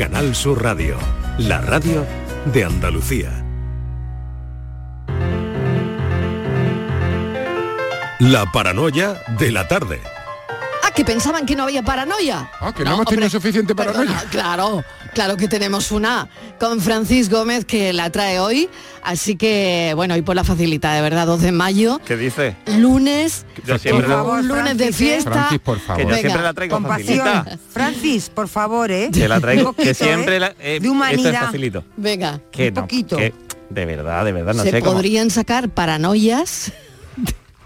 Canal Sur Radio, la radio de Andalucía. La paranoia de la tarde. Ah, que pensaban que no había paranoia. Ah, que no, hemos tenido suficiente paranoia. Perdona, claro, claro que tenemos una con Francis Gómez que la trae hoy. Así que, bueno, y por la facilita, de verdad, 2 de mayo. ¿Qué dice? Lunes, Yo siempre por favor, lunes de Francis, ¿eh? fiesta. Francis, por favor. Que yo Venga, siempre la traigo Con facilita. Francis, por favor, ¿eh? Que la traigo, que siempre ¿eh? la, eh, De esto es humanidad. facilito. Venga. Que Un no, poquito. que de verdad, de verdad, no Se sé cómo. podrían sacar paranoias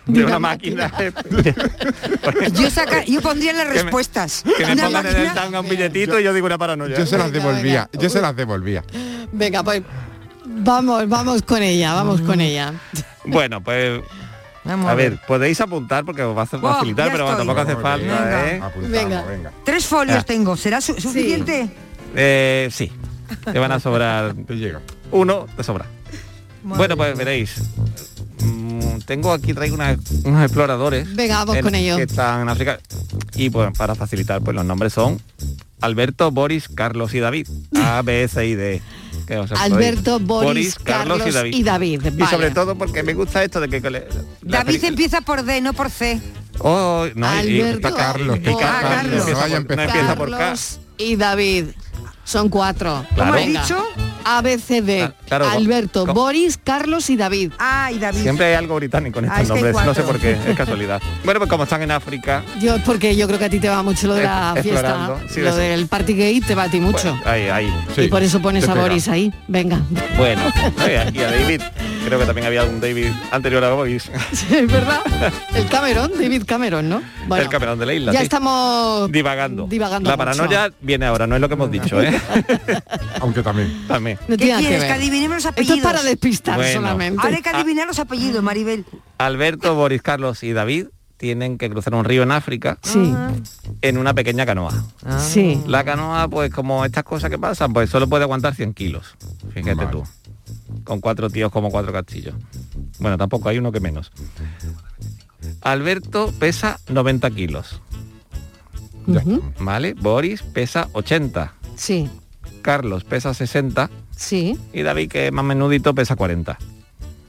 De una una máquina. Yo, saca, yo pondría las Que me- respuestas. que me pongan en el tanga un billetito y yo digo una paranoia. Yo se las Venga, devolvía, venga. yo se las devolvía. Venga, pues vamos, vamos con ella, vamos con ella. Bueno, pues Vamos a ver, podéis apuntar porque os va a hacer Oh, facilitar, ya pero estoy. tampoco hace falta, bien. ¿eh? Venga. venga. Tres folios Ah. tengo. ¿Será su- suficiente? Eh, sí, te van a sobrar Te llega. uno, te sobra. Madre bueno, pues veréis. Mm, tengo aquí traigo una- unos exploradores. Venga, vamos en- con ello. Que están en África. Y pues para facilitar, pues los nombres son Alberto, Boris, Carlos y David. A, B, C y D. Que os podéis- Alberto, Boris, Carlos y David. Y Vale. sobre todo porque me gusta esto de que... David peli- empieza por D, no por C. Oh, no, y- y- Alberto, está Carlos, y está Carlos, Carlos. no empieza No vaya a por- no empezar. empieza por K. Carlos y David. Son cuatro. Claro. ¿Cómo has dicho? A, B, C, D. Ah, claro, Alberto, ¿cómo? Boris, Carlos y David. Ah, y David. Siempre hay algo británico en Ah, estos es nombres, no sé por qué, es casualidad. Bueno, pues como están en África, Yo, porque yo creo que a ti te va mucho lo de la Es- fiesta. Sí, lo sí. del party gay te va a ti mucho. pues, ahí, ahí. Sí, y por eso pones a. Boris ahí. Venga. Bueno, y a David, creo que también había algún David anterior a Boris. Sí, es verdad. El Cameron, David Cameron, ¿no? Bueno, el Cameron de la isla. ya sí. estamos divagando. divagando La mucho. paranoia viene ahora, no es lo que hemos dicho, ¿eh? Aunque también. también. No ¿Qué que quieres? Que, adivinemos los Esto apellidos. es para despistar Bueno. solamente. Ahora hay que adivinar los apellidos, Maribel. Alberto, Boris, Carlos y David tienen que cruzar un río en África Sí, en una pequeña canoa. sí. La canoa, pues como estas cosas que pasan, pues solo puede aguantar 100 kilos. Fíjate Vale. tú. Con cuatro tíos como cuatro castillos. Bueno, tampoco hay uno que menos. Alberto pesa 90 kilos, Ujú. estamos. ¿vale? Boris pesa 80, Sí, Carlos pesa 60 sí. y David, que es más menudito, pesa 40.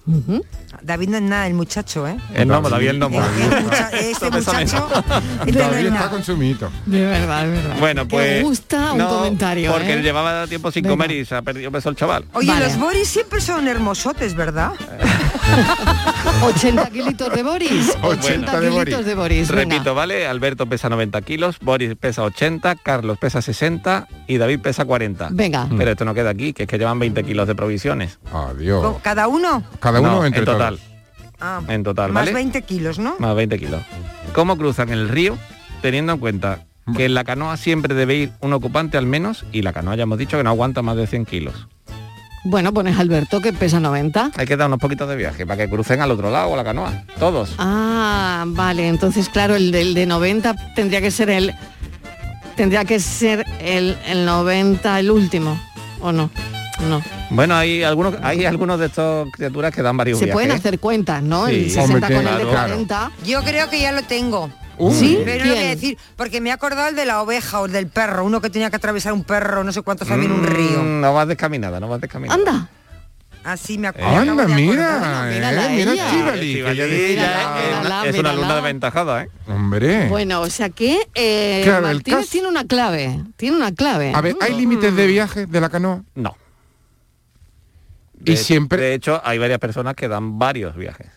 Ujú. David no es nada, el muchacho, ¿eh? El gnomo, David el mucha- este muchacho, no David es está nada. con su mito. De verdad, de verdad. Bueno, pues... gusta un no, comentario, Porque ¿eh? llevaba tiempo sin Venga. comer y se ha perdido peso el chaval. Oye, Vale. los Boris siempre son hermosotes, ¿verdad? 80 kilitos de Boris. 80 80 de Boris. de Boris. venga. Repito, ¿vale? Alberto pesa 90 kilos, Boris pesa 80, Carlos pesa 60 y David pesa 40. Venga. Pero esto no queda aquí, que es que llevan 20 kilos de provisiones. Adiós. ¿Con ¿Cada uno? Cada uno No, entre en total. Ah, En total, más ¿vale? 20 kilos, ¿no? Más 20 kilos. ¿Cómo cruzan el río? Teniendo en cuenta que en la canoa siempre debe ir un ocupante al menos y la canoa ya hemos dicho que no aguanta más de 100 kilos. Bueno, pones Alberto que pesa 90. Hay que dar unos poquitos de viaje para que crucen al otro lado la canoa. Todos. Ah, vale. Entonces, claro, el del de 90 tendría que ser el... Tendría que ser el, el 90 el último. ¿O no? No. Bueno, hay algunos, hay algunos de estas criaturas que dan varios Se viajes. pueden hacer cuentas, ¿no? Sí. El 60 Hombre, con el de claro. 40. Yo creo que ya lo tengo. Uh, ¿Sí? Pero no voy a decir, porque me he acordado el de la oveja o el del perro, uno que tenía que atravesar un perro, no sé cuántos había en un Mm, río. No vas descaminada, no vas descaminada. Anda. Así me acuerdo. Anda, mira, acordar. Mira, eh, mira eh, mírala, es una alumna desventajada, ¿eh? Hombre. Bueno, o sea que eh, Claro, Martínez caso- tiene una clave. Tiene una clave. A ver, ¿hay límites de viaje de la canoa? No. Y De- siempre- De hecho, hay varias personas que dan varios viajes.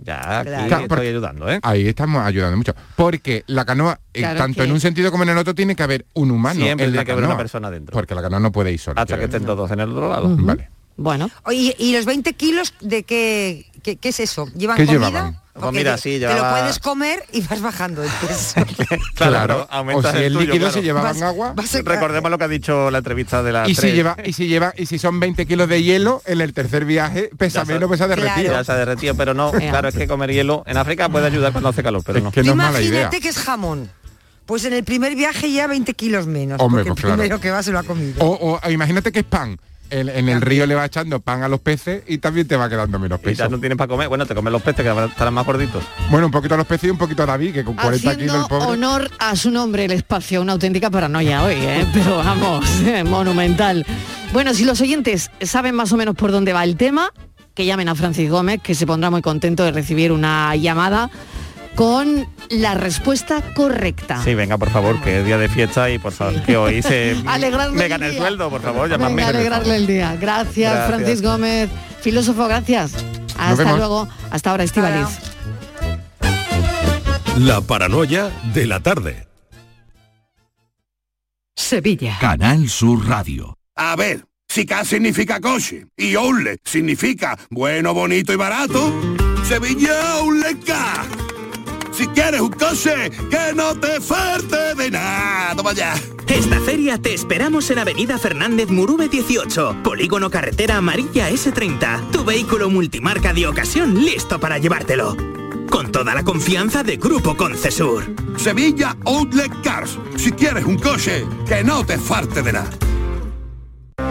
Ya, aquí Claro. estoy porque- ayudando, ¿eh? Ahí estamos ayudando mucho. Porque la canoa, eh, Claro tanto que- en un sentido como en el otro, tiene que haber un humano Siempre en la tiene que haber una canoa. persona dentro. Porque la canoa no puede ir sola. Hasta que estén todos en el otro lado. Vale. Bueno, ¿y los 20 kilos de qué, qué, qué es eso? ¿Llevan ¿Qué comida? llevaban? Pues mira, te- sí, Te llevaba- lo puedes comer y vas bajando de peso. Claro, O aumentas si el tuyo, líquido claro. se llevaban Vas- agua. vas a- Recordemos lo que ha dicho la entrevista de la Y si lleva, y si lleva, y si son 20 kilos de hielo, en el tercer viaje pesa Ya sa- menos, pesa derretido. Ya se ha derretido, pero no, claro, es que comer hielo en África puede ayudar cuando hace calor, pero Es no. que no es mala idea. imagínate que es jamón. Pues en el primer viaje ya 20 kilos menos. Hombre, porque pues el claro. primero que va se lo ha comido. O, o imagínate que es pan. En, en el río le va echando pan a los peces y también te va quedando menos Y peso. ya no tienes para comer. Bueno, te comes los peces que estarán más gorditos. Bueno, un poquito a los peces y un poquito a David, que con 40 kilos el pobre. honor a su nombre, el espacio, una auténtica paranoia hoy, ¿eh? pero vamos, monumental. Bueno, si los oyentes saben más o menos por dónde va el tema, que llamen a Francis Gómez, que se pondrá muy contento de recibir una llamada con la respuesta correcta. Sí, venga, por favor, que es día de fiesta y por favor, que hoy se Alegrarle me el gane el sueldo, por favor, llamadme. Alegrarle el día. Gracias, Gracias. Francis Gómez. Filósofo, gracias. Hasta luego. Hasta ahora, Estivaliz. La paranoia de la tarde. Sevilla. Canal Sur Radio. A ver, si K significa coche y Outlet significa bueno, bonito y barato, Sevilla Outlet K. Si quieres un coche que no te falte de nada, toma ya. Esta feria te esperamos en Avenida Fernández Murube 18, Polígono Carretera Amarilla S30. Tu vehículo multimarca de ocasión listo para llevártelo. Con toda la confianza de Grupo Concesur. Sevilla Outlet Cars. Si quieres un coche que no te falte de nada.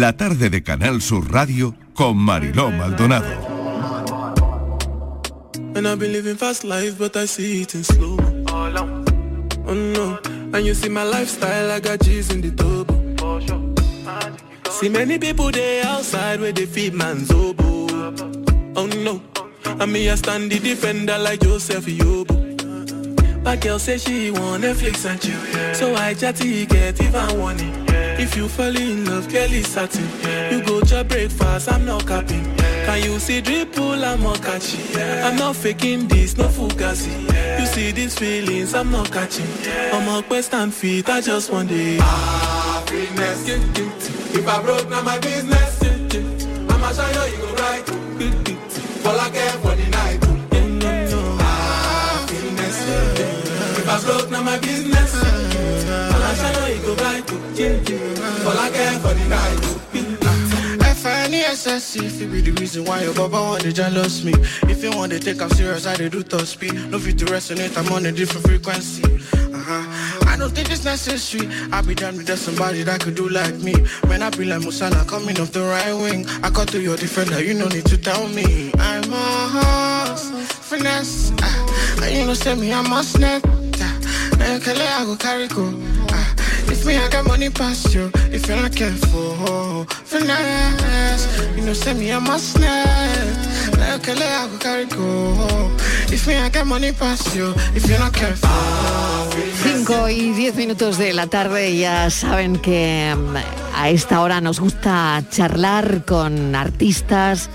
La tarde de Canal Sur Radio con Mariló Maldonado. And I've been living fast life, but I see it in slow. Oh no, and you see my lifestyle, I got G's in the double. See many people there outside where they feed man's oboe. Oh no, and me I stand the defender like Joseph Yobo. My girl say she want Netflix and chill, so I chatty get even warning. If you fall in love, is satin. You go to breakfast, I'm not capping. Can you see dripple, I'm not catching. I'm not faking this, no fugazi. You see these feelings, I'm not catching. I'm a quest and feet, I just want the happiness. If I broke, now my business. I'ma show you go right. All I care for the night. Happiness. If I broke, now my business. You, you. All I for the night. F-I-N-E-S-S-E If it be the reason why your baba want to jealous me. If you want to take I'm serious, I dey do top speed. No fit to resonate, I'm on a different frequency. Uh-huh. I don't think it's necessary. I be damned if there's somebody that could do like me. Man, I be like Musala coming off the right wing. I cut to your defender, you no need to tell me. I'm a horse, finesse. Uh, you know say me, I'm a snap uh, Kele, I go carry go If me, I got money past you If you're not careful, finesse You know say me, I'm a snap. Kele, I go carry go. If me, I got money past you If you're not careful. 5 y 10 minutos de la tarde ya saben que mm, a esta hora nos gusta charlar con artistas,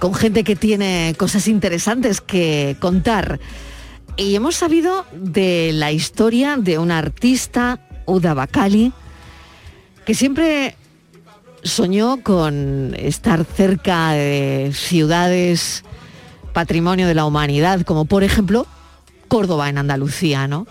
con gente que tiene cosas interesantes que contar. Y hemos sabido de la historia de una artista, Uda Bakali, que siempre soñó con estar cerca de ciudades patrimonio de la humanidad, como por ejemplo Córdoba en Andalucía, ¿no?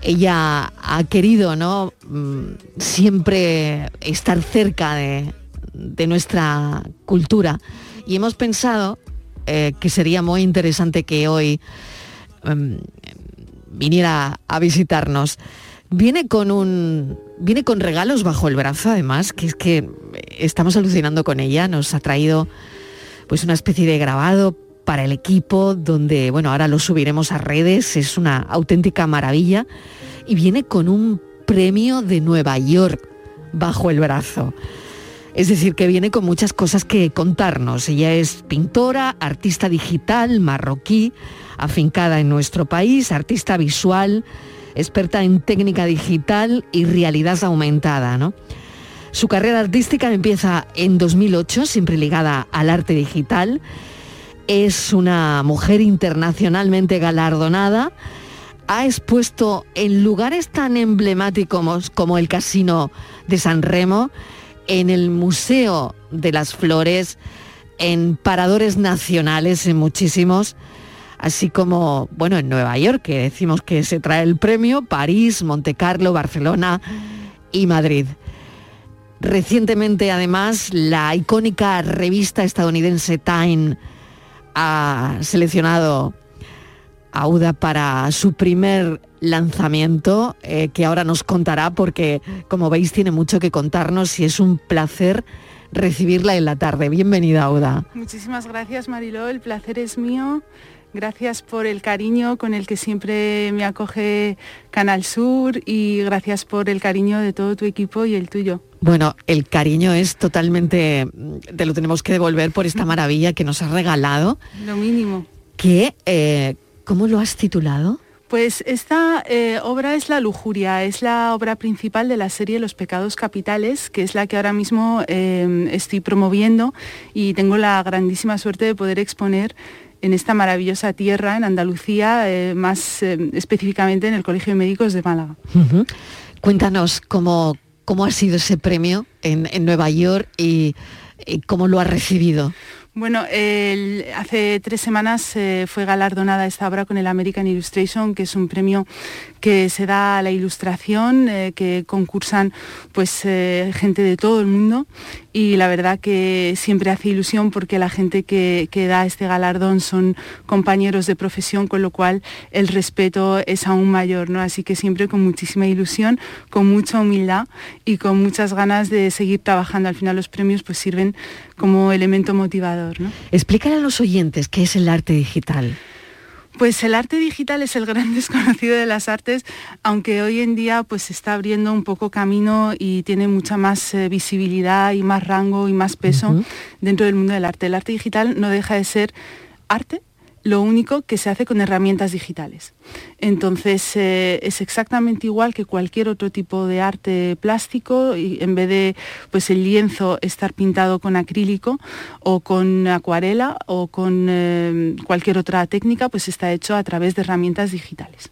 Ella ha querido, ¿no? Mm, Siempre estar cerca de, de nuestra cultura. Y hemos pensado eh, que sería muy interesante que hoy mm, viniera a visitarnos. Viene con un. Viene con regalos bajo el brazo, además, que es que estamos alucinando con ella. Nos ha traído pues una especie de grabado para el equipo, donde, bueno, ahora lo subiremos a redes, es una auténtica maravilla, y viene con un premio de Nueva York bajo el brazo. Es decir, que viene con muchas cosas que contarnos. Ella es pintora, artista digital, marroquí, afincada en nuestro país, artista visual, experta en técnica digital y realidad aumentada. ¿no? Su carrera artística empieza en 2008, siempre ligada al arte digital. Es una mujer internacionalmente galardonada. Ha expuesto en lugares tan emblemáticos como el Casino de San Remo, en el Museo de las Flores, en paradores nacionales, en muchísimos, así como, bueno, en Nueva York, que decimos que se trae el premio, París, Monte Carlo, Barcelona y Madrid. Recientemente, además, la icónica revista estadounidense Time ha seleccionado a Auda para su primer lanzamiento, eh, que ahora nos contará porque, como veis, tiene mucho que contarnos y es un placer recibirla en la tarde. Bienvenida, Auda. Muchísimas gracias, Mariló. El placer es mío. Gracias por el cariño con el que siempre me acoge Canal Sur y gracias por el cariño de todo tu equipo y el tuyo. Bueno, el cariño es totalmente, te lo tenemos que devolver por esta maravilla que nos has regalado. Lo mínimo. Que, eh, ¿Cómo lo has titulado? Pues esta eh, obra es La Lujuria, es la obra principal de la serie Los Pecados Capitales, que es la que ahora mismo eh, estoy promoviendo y tengo la grandísima suerte de poder exponer en esta maravillosa tierra, en Andalucía, más específicamente en el Colegio de Médicos de Málaga. Cuéntanos cómo, cómo ha sido ese premio en, Nueva York y, cómo lo has recibido. Bueno, hace tres semanas eh, fue galardonada esta obra con el American Illustration, que es un premio que se da a la ilustración, eh, que concursan pues eh, gente de todo el mundo y la verdad que siempre hace ilusión porque la gente que, que, da este galardón son compañeros de profesión, con lo cual el respeto es aún mayor, ¿no? Así que siempre con muchísima ilusión, con mucha humildad y con muchas ganas de seguir trabajando. Al final los premios pues sirven como elemento motivador. ¿no? Explícale a los oyentes qué es el arte digital. Pues el arte digital es el gran desconocido de las artes, aunque hoy en día pues se está abriendo un poco camino y tiene mucha más eh, visibilidad y más rango y más peso dentro del mundo del arte. El arte digital no deja de ser arte, lo único que se hace con herramientas digitales. Entonces eh, es exactamente igual que cualquier otro tipo de arte plástico y en vez de pues el lienzo estar pintado con acrílico o con acuarela o con eh, cualquier otra técnica, pues está hecho a través de herramientas digitales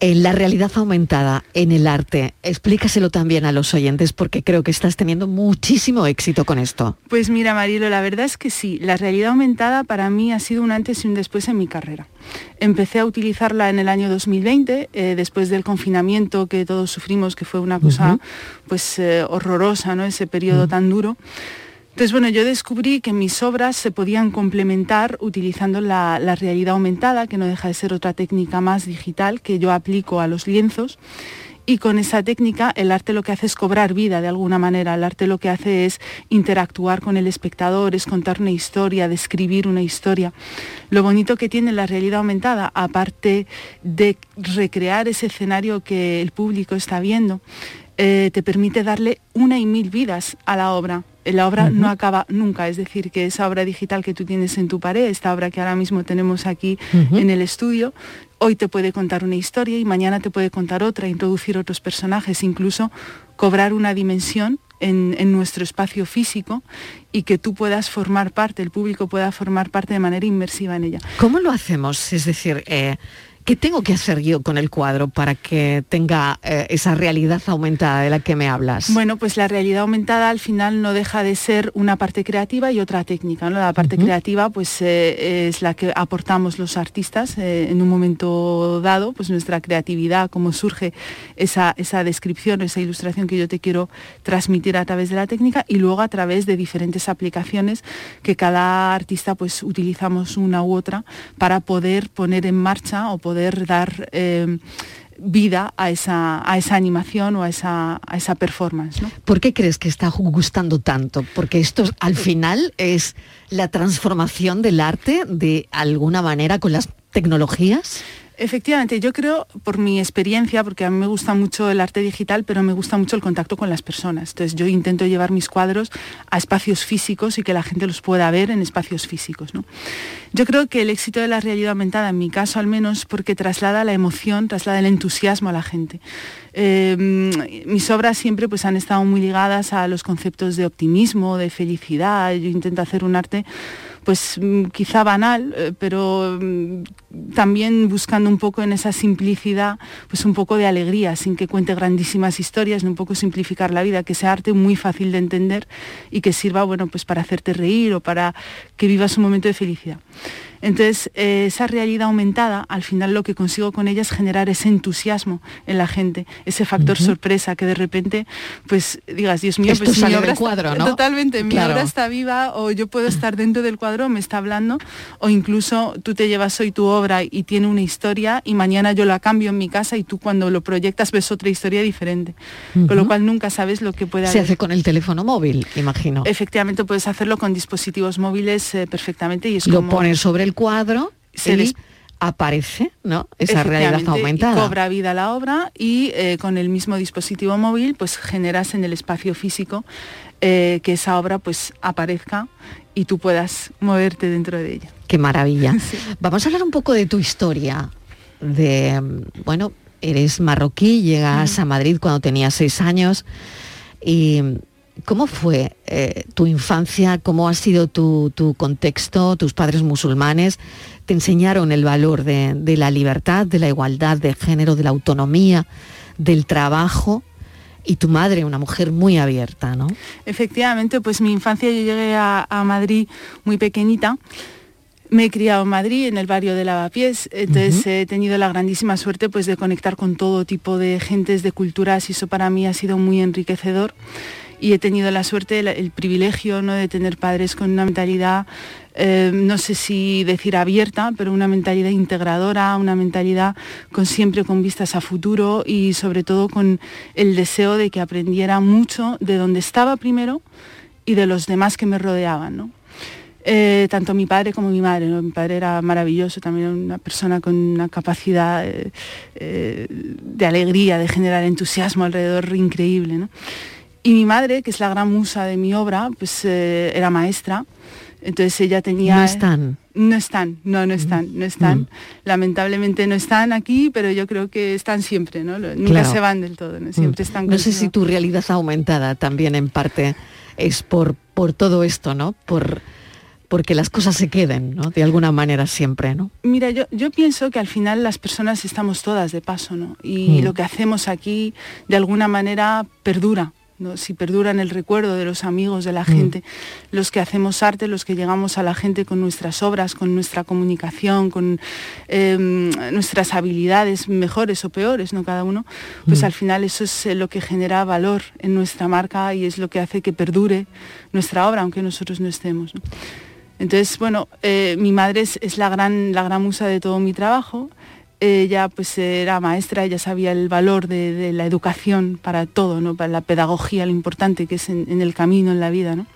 en la realidad aumentada en el arte. Explícaselo también a los oyentes porque creo que estás teniendo muchísimo éxito con esto. Pues mira, Marilo, la verdad es que sí. La realidad aumentada para mí ha sido un antes y un después en mi carrera. Empecé a utilizarla en el año 2020, eh, después del confinamiento que todos sufrimos, que fue una cosa pues eh, horrorosa, ¿no? Ese periodo tan duro. Entonces, bueno, yo descubrí que mis obras se podían complementar utilizando la, realidad aumentada, que no deja de ser otra técnica más digital que yo aplico a los lienzos. Y con esa técnica el arte lo que hace es cobrar vida de alguna manera. El arte lo que hace es interactuar con el espectador, es contar una historia, describir una historia. Lo bonito que tiene la realidad aumentada, aparte de recrear ese escenario que el público está viendo, eh, te permite darle una y mil vidas a la obra la obra no acaba nunca, es decir, que esa obra digital que tú tienes en tu pared, esta obra que ahora mismo tenemos aquí en el estudio, hoy te puede contar una historia y mañana te puede contar otra, introducir otros personajes, incluso cobrar una dimensión en, nuestro espacio físico y que tú puedas formar parte, el público pueda formar parte de manera inmersiva en ella. ¿Cómo lo hacemos? Es decir, eh, ¿Qué tengo que hacer yo con el cuadro para que tenga eh, esa realidad aumentada de la que me hablas? Bueno, pues la realidad aumentada al final no deja de ser una parte creativa y otra técnica. ¿no? La parte creativa pues, eh, es la que aportamos los artistas eh, en un momento dado, pues nuestra creatividad, cómo surge esa, esa descripción, esa ilustración que yo te quiero transmitir a través de la técnica y luego a través de diferentes aplicaciones que cada artista pues utilizamos una u otra para poder poner en marcha o poder poder dar eh, vida a esa, a esa animación o a esa, a esa performance. ¿Por qué crees que está gustando tanto? Porque esto al final es la transformación del arte de alguna manera con las tecnologías. Efectivamente, yo creo, por mi experiencia, porque a mí me gusta mucho el arte digital, pero me gusta mucho el contacto con las personas. Entonces yo intento llevar mis cuadros a espacios físicos y que la gente los pueda ver en espacios físicos. ¿no? Yo creo que el éxito de la realidad aumentada, en mi caso al menos, porque traslada la emoción, traslada el entusiasmo a la gente. Eh, mis obras siempre pues, han estado muy ligadas a los conceptos de optimismo, de felicidad. Yo intento hacer un arte pues mm, quizá banal, eh, pero mm, también buscando un poco en esa simplicidad, pues un poco de alegría, sin que cuente grandísimas historias, un poco simplificar la vida, que sea arte muy fácil de entender y que sirva, bueno, pues para hacerte reír o para que vivas un momento de felicidad. Entonces, eh, esa realidad aumentada, al final lo que consigo con ella es generar ese entusiasmo en la gente, ese factor sorpresa, que de repente, pues digas, Dios mío, pues mi obra cuadro, está, ¿no? totalmente, mi obra está viva, o yo puedo estar dentro del cuadro, me está hablando, o incluso tú te llevas hoy tu obra y tiene una historia, y mañana yo la cambio en mi casa y tú cuando lo proyectas ves otra historia diferente. Con lo cual nunca sabes lo que puede Se haber. hace con el teléfono móvil, imagino. Efectivamente puedes hacerlo con dispositivos móviles eh, perfectamente y es Lo como pones sobre el cuadro Se y les- aparece, ¿no? Esa realidad aumentada. Cobra vida la obra y eh, con el mismo dispositivo móvil pues generas en el espacio físico eh, que esa obra pues aparezca y tú puedas moverte dentro de ella. Qué maravilla. Vamos a hablar un poco de tu historia. De, bueno, eres marroquí, llegas a Madrid cuando tenías seis años. ¿Y cómo fue eh, tu infancia? ¿Cómo ha sido tu, tu contexto? ¿Tus padres musulmanes te enseñaron el valor de, de la libertad, de la igualdad de género, de la autonomía, del trabajo? Y tu madre, una mujer muy abierta, ¿no? Efectivamente, pues mi infancia yo llegué a, a Madrid muy pequeñita. Me he criado en Madrid, en el barrio de Lavapiés, entonces he tenido la grandísima suerte pues, de conectar con todo tipo de gentes, de culturas, y eso para mí ha sido muy enriquecedor. Y he tenido la suerte, el, el privilegio ¿no? de tener padres con una mentalidad, eh, no sé si decir abierta, pero una mentalidad integradora, una mentalidad con siempre con vistas a futuro y sobre todo con el deseo de que aprendiera mucho de donde estaba primero y de los demás que me rodeaban. ¿no? Eh, tanto mi padre como mi madre. ¿no? Mi padre era maravilloso, también una persona con una capacidad eh, eh, de alegría, de generar entusiasmo alrededor increíble. ¿no? Y mi madre, que es la gran musa de mi obra, pues era maestra. Entonces ella tenía... No están. No están, no, no están, no están. Mm. Lamentablemente no están aquí, pero yo creo que están siempre, ¿no? Nunca Claro. se van del todo, ¿no? Siempre Mm. están No sé si tu realidad aumentada también en parte es por, por todo esto, ¿no? Por porque las cosas se queden, ¿no? De alguna manera siempre, ¿no? Mira, yo, yo pienso que al final las personas estamos todas de paso, ¿no? Y Mm. lo que hacemos aquí de alguna manera perdura. ¿no? si perdura en el recuerdo de los amigos, de la Mm. gente, los que hacemos arte, los que llegamos a la gente con nuestras obras, con nuestra comunicación, con eh, nuestras habilidades mejores o peores, ¿no? Cada uno, pues Mm. al final eso es eh, lo que genera valor en nuestra marca y es lo que hace que perdure nuestra obra, aunque nosotros no estemos. ¿no? Entonces, bueno, eh, mi madre es, la, gran, la gran musa de todo mi trabajo. Ella pues era maestra, ella sabía el valor de, la educación para todo, ¿no? para la pedagogía, lo importante que es en, en el camino, en la vida. ¿no?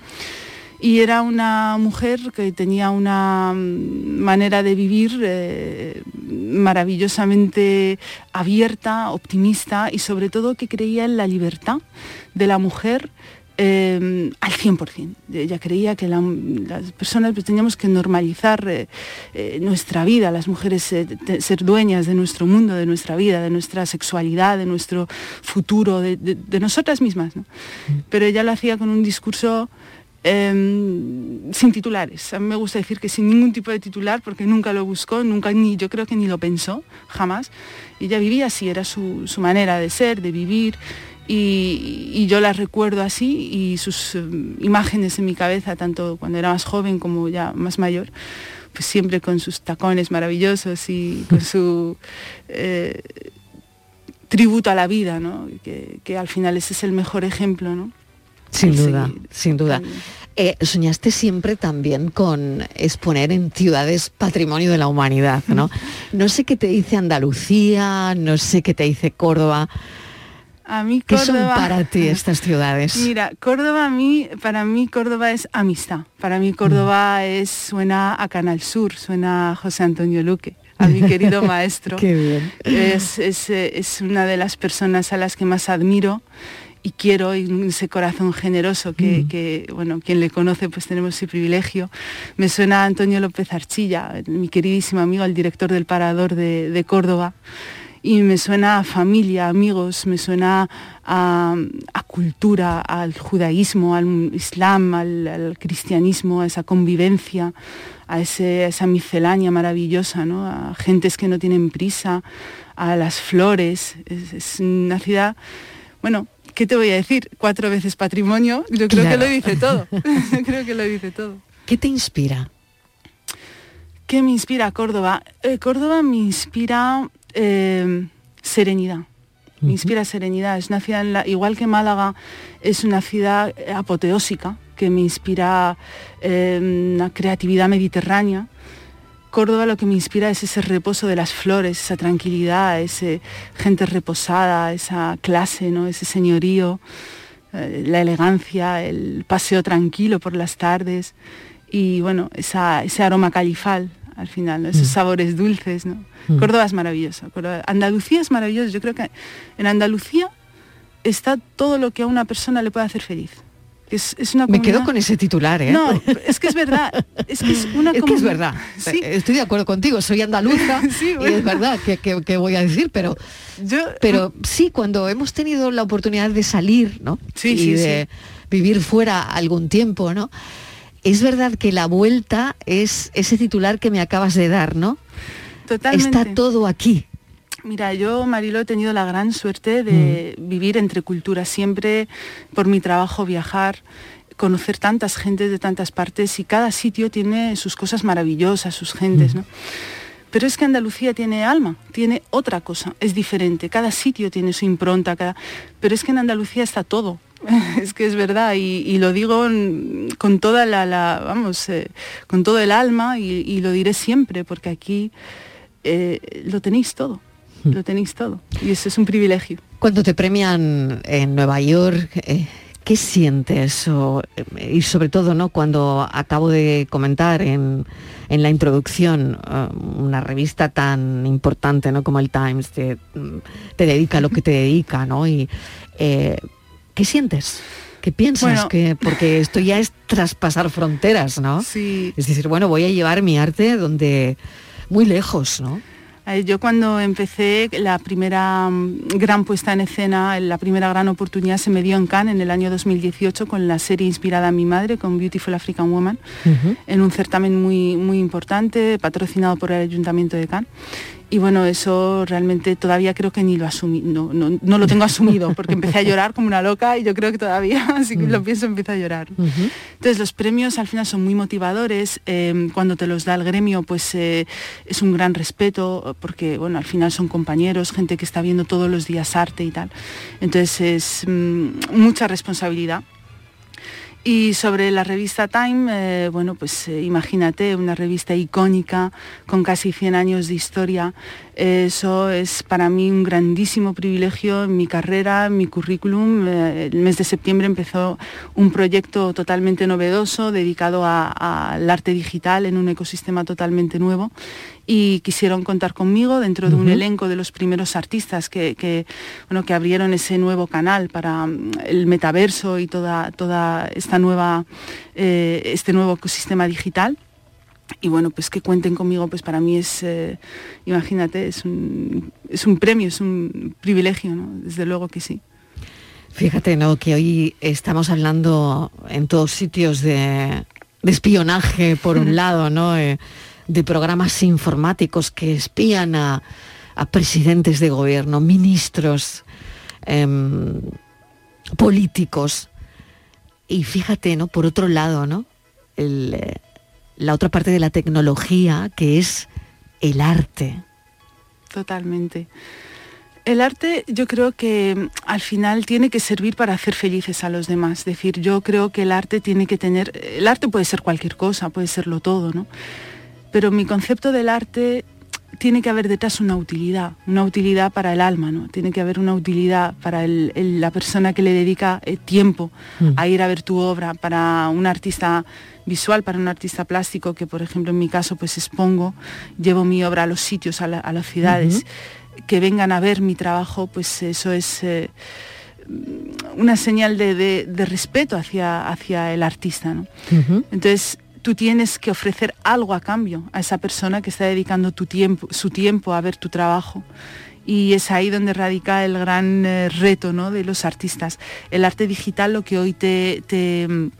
Y era una mujer que tenía una mm, manera de vivir eh, maravillosamente abierta, optimista y sobre todo que creía en la libertad de la mujer eh, al 100%. Ella creía que la- las personas pues, teníamos que normalizar eh, eh, nuestra vida, las mujeres eh, te- ser dueñas de nuestro mundo, de nuestra vida, de nuestra sexualidad, de nuestro futuro, de, de- de nosotras mismas. ¿no? Pero ella lo hacía con un discurso eh, sin titulares. A mí me gusta decir que sin ningún tipo de titular, porque nunca lo buscó, nunca ni yo creo que ni lo pensó, jamás. Y ella vivía así, era su, su manera de ser, de vivir. Y, y yo la recuerdo así y sus eh, imágenes en mi cabeza, tanto cuando era más joven como ya más mayor, pues siempre con sus tacones maravillosos y con su eh, tributo a la vida, ¿no? que, que al final ese es el mejor ejemplo. ¿no? Sin duda, seguir sin duda. Eh, soñaste siempre también con exponer en ciudades patrimonio de la humanidad, ¿no? No sé qué te dice Andalucía, no sé qué te dice Córdoba. A mí ¿Qué Córdoba... son para ti estas ciudades? Mira, Córdoba a mí, para mí Córdoba es amistad. Para mí Córdoba es, suena a Canal Sur, suena a José Antonio Luque. a mi querido maestro. Qué bien. Es, es, es una de las personas a las que más admiro y quiero y ese corazón generoso que, Mm. que, bueno quien le conoce pues tenemos ese privilegio me suena a Antonio López Archilla mi queridísimo amigo el director del Parador de, de Córdoba y me suena a familia amigos me suena a, a cultura al judaísmo al islam al, al cristianismo a esa convivencia a, ese, a esa miscelánea maravillosa ¿no? a gentes que no tienen prisa a las flores es, es una ciudad bueno, ¿qué te voy a decir? Cuatro veces patrimonio, yo creo Claro. que lo dice todo. Yo creo que lo dice todo. ¿Qué te inspira? ¿Qué me inspira Córdoba? Eh, Córdoba me inspira eh, serenidad. Me inspira serenidad. Es una ciudad, en la- igual que Málaga, es una ciudad apoteósica que me inspira eh, una creatividad mediterránea. Córdoba lo que me inspira es ese reposo de las flores, esa tranquilidad, ese gente reposada, esa clase, ¿no? ese señorío, eh, la elegancia, el paseo tranquilo por las tardes y bueno, esa, ese aroma califal al final, ¿no? esos Mm. sabores dulces. ¿no? Mm. Córdoba es maravilloso. Córdoba- Andalucía es maravilloso. Yo creo que en Andalucía está todo lo que a una persona le puede hacer feliz. Es, es una Me quedo con ese titular, ¿eh? No, es que es verdad. Es que es una Es que es verdad. Sí. Estoy de acuerdo contigo. Soy andaluza Sí, y es verdad que, que- que voy a decir, pero, pero sí, cuando hemos tenido la oportunidad de salir, ¿no? Sí, y de vivir fuera algún tiempo, ¿no? Es verdad que la vuelta es ese titular que me acabas de dar, ¿no? Totalmente. Está todo aquí. Mira, yo, Marilo, he tenido la gran suerte de Mm. vivir entre culturas, siempre por mi trabajo viajar, conocer tantas gentes de tantas partes y cada sitio tiene sus cosas maravillosas, sus gentes, ¿no? Pero es que Andalucía tiene alma, tiene otra cosa, es diferente, cada sitio tiene su impronta, cada... pero es que en Andalucía está todo. Es que es verdad y, y lo digo con toda la, la- vamos, eh, con todo el alma y, y lo diré siempre porque aquí eh, lo tenéis todo, lo tenéis todo y eso es un privilegio. Cuando te premian en Nueva York, eh, ¿qué sientes? O, y sobre todo, ¿no? Cuando acabo de comentar en, en la introducción, una revista tan importante, ¿no? Como el Times te, te dedica a lo que te dedica, ¿no? Y eh, ¿qué sientes? ¿Qué piensas? Bueno. que Porque esto ya es traspasar fronteras, ¿no? Sí. Es decir, bueno, voy a llevar mi arte donde muy lejos, ¿no? Eh, Yo cuando empecé la primera mm, gran puesta en escena, la primera gran oportunidad se me dio en Cannes en el año 2018 con la serie inspirada en mi madre, con Beautiful African Woman, en un certamen muy, muy importante, patrocinado por el Ayuntamiento de Cannes. Y bueno, eso realmente todavía creo que ni lo asumí, no, no, no lo tengo asumido, porque empecé a llorar como una loca y yo creo que todavía, así que lo pienso, empiezo a llorar. Entonces los premios al final son muy motivadores, eh, cuando te los da el gremio pues eh, es un gran respeto porque bueno, al final son compañeros, gente que está viendo todos los días arte y tal. Entonces es mm, mucha responsabilidad. Y sobre la revista Time, eh, bueno, pues eh, imagínate, una revista icónica con casi 100 años de historia. Eso es para mí un grandísimo privilegio en mi carrera, en mi currículum. Eh, el mes de septiembre empezó un proyecto totalmente novedoso dedicado al arte digital en un ecosistema totalmente nuevo y quisieron contar conmigo dentro de un elenco de los primeros artistas que, que, bueno, que abrieron ese nuevo canal para mm, el metaverso y toda, toda esta nueva, eh, este nuevo ecosistema digital. Y bueno, pues que cuenten conmigo, pues para mí es, eh, imagínate, es un, es un premio, es un privilegio, ¿no? Desde luego que sí. Fíjate, ¿no? Que hoy estamos hablando en todos sitios de, de espionaje, por un lado, ¿no? Eh, de programas informáticos que espían a, a presidentes de gobierno, ministros, em, políticos. Y fíjate, ¿no? Por otro lado, ¿no? Eh, la otra parte de la tecnología, que es el arte. Totalmente. El arte yo creo que mm, al final tiene que servir para hacer felices a los demás. Es decir, yo creo que el arte tiene que tener... El arte puede ser cualquier cosa, puede serlo todo, ¿no? Pero mi concepto del arte tiene que haber detrás una utilidad, una utilidad para el alma, ¿no? Tiene que haber una utilidad para el- el- la persona que le dedica eh, tiempo Mm. a ir a ver tu obra, para un artista visual, para un artista plástico, que por ejemplo en mi caso pues expongo, llevo mi obra a los sitios, a, la- a las ciudades, que vengan a ver mi trabajo, pues eso es eh, una señal de, de- de respeto hacia, hacia el artista, ¿no? Entonces, tú tienes que ofrecer algo a cambio a esa persona que está dedicando tu tiempo, su tiempo a ver tu trabajo. Y es ahí donde radica el gran eh, reto ¿no? de los artistas. El arte digital lo que hoy te, te, mm,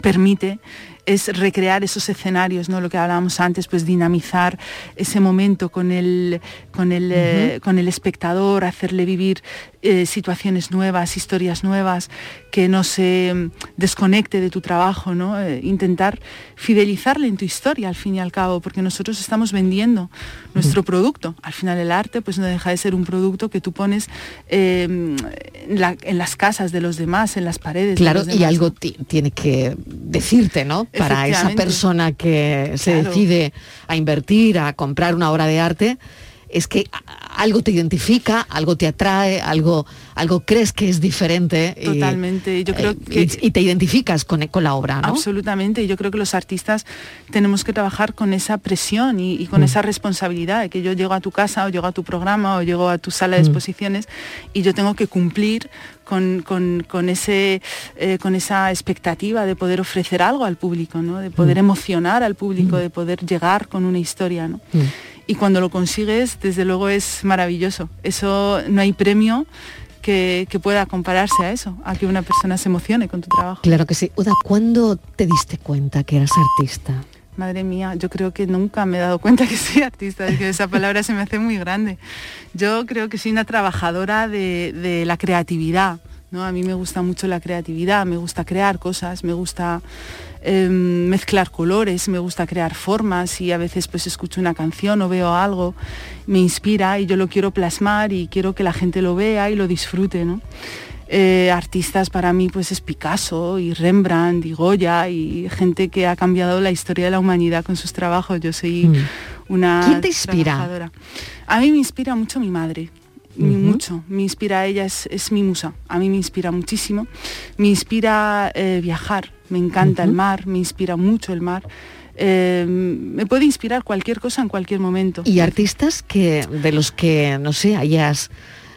permite es recrear esos escenarios, ¿no? Lo que hablábamos antes, pues dinamizar ese momento con el, con el, eh, con el espectador, hacerle vivir eh, situaciones nuevas, historias nuevas, que no se mm, desconecte de tu trabajo, ¿no? Eh, intentar fidelizarle en tu historia al fin y al cabo, porque nosotros estamos vendiendo nuestro producto. Al final el arte pues no deja de ser un producto que tú pones eh, en, la- en las casas de los demás, en las paredes. de Claro, los y demás, algo ti- tiene que decirte, ¿no? Para esa persona que se Claro. decide a invertir, a comprar una obra de arte, es que algo te identifica, algo te atrae, algo, algo crees que es diferente. y- Totalmente, yo creo eh, que- y, y te identificas con, con la obra, ¿no? Absolutamente, y yo creo que los artistas tenemos que trabajar con esa presión y, y con Mm. esa responsabilidad de que yo llego a tu casa o llego a tu programa o llego a tu sala de Mm. exposiciones y yo tengo que cumplir con, con- con ese, eh, con esa expectativa de poder ofrecer algo al público, ¿no? de poder Mm. emocionar al público, de poder llegar con una historia. ¿no? Y cuando lo consigues, desde luego es maravilloso. Eso no hay premio que, que pueda compararse a eso, a que una persona se emocione con tu trabajo. Claro que sí. Uda, ¿cuándo te diste cuenta que eras artista? Madre mía, yo creo que nunca me he dado cuenta que soy artista, es que esa palabra se me hace muy grande. Yo creo que soy una trabajadora de, de la creatividad, ¿no? A mí me gusta mucho la creatividad, me gusta crear cosas, me gusta eh, mezclar colores, me gusta crear formas y a veces pues escucho una canción o veo algo, me inspira y yo lo quiero plasmar y quiero que la gente lo vea y lo disfrute, ¿no? Eh, artistas para mí pues es Picasso y Rembrandt y Goya y gente que ha cambiado la historia de la humanidad con sus trabajos. Yo soy una ¿Quién te inspira? trabajadora. A mí me inspira mucho mi madre. Mucho, me inspira a ella, es, es mi musa, a mí me inspira muchísimo, me inspira eh, viajar, me encanta el mar, me inspira mucho el mar, Eh, me puede inspirar cualquier cosa en cualquier momento. Y artistas que de los que, no sé, hayas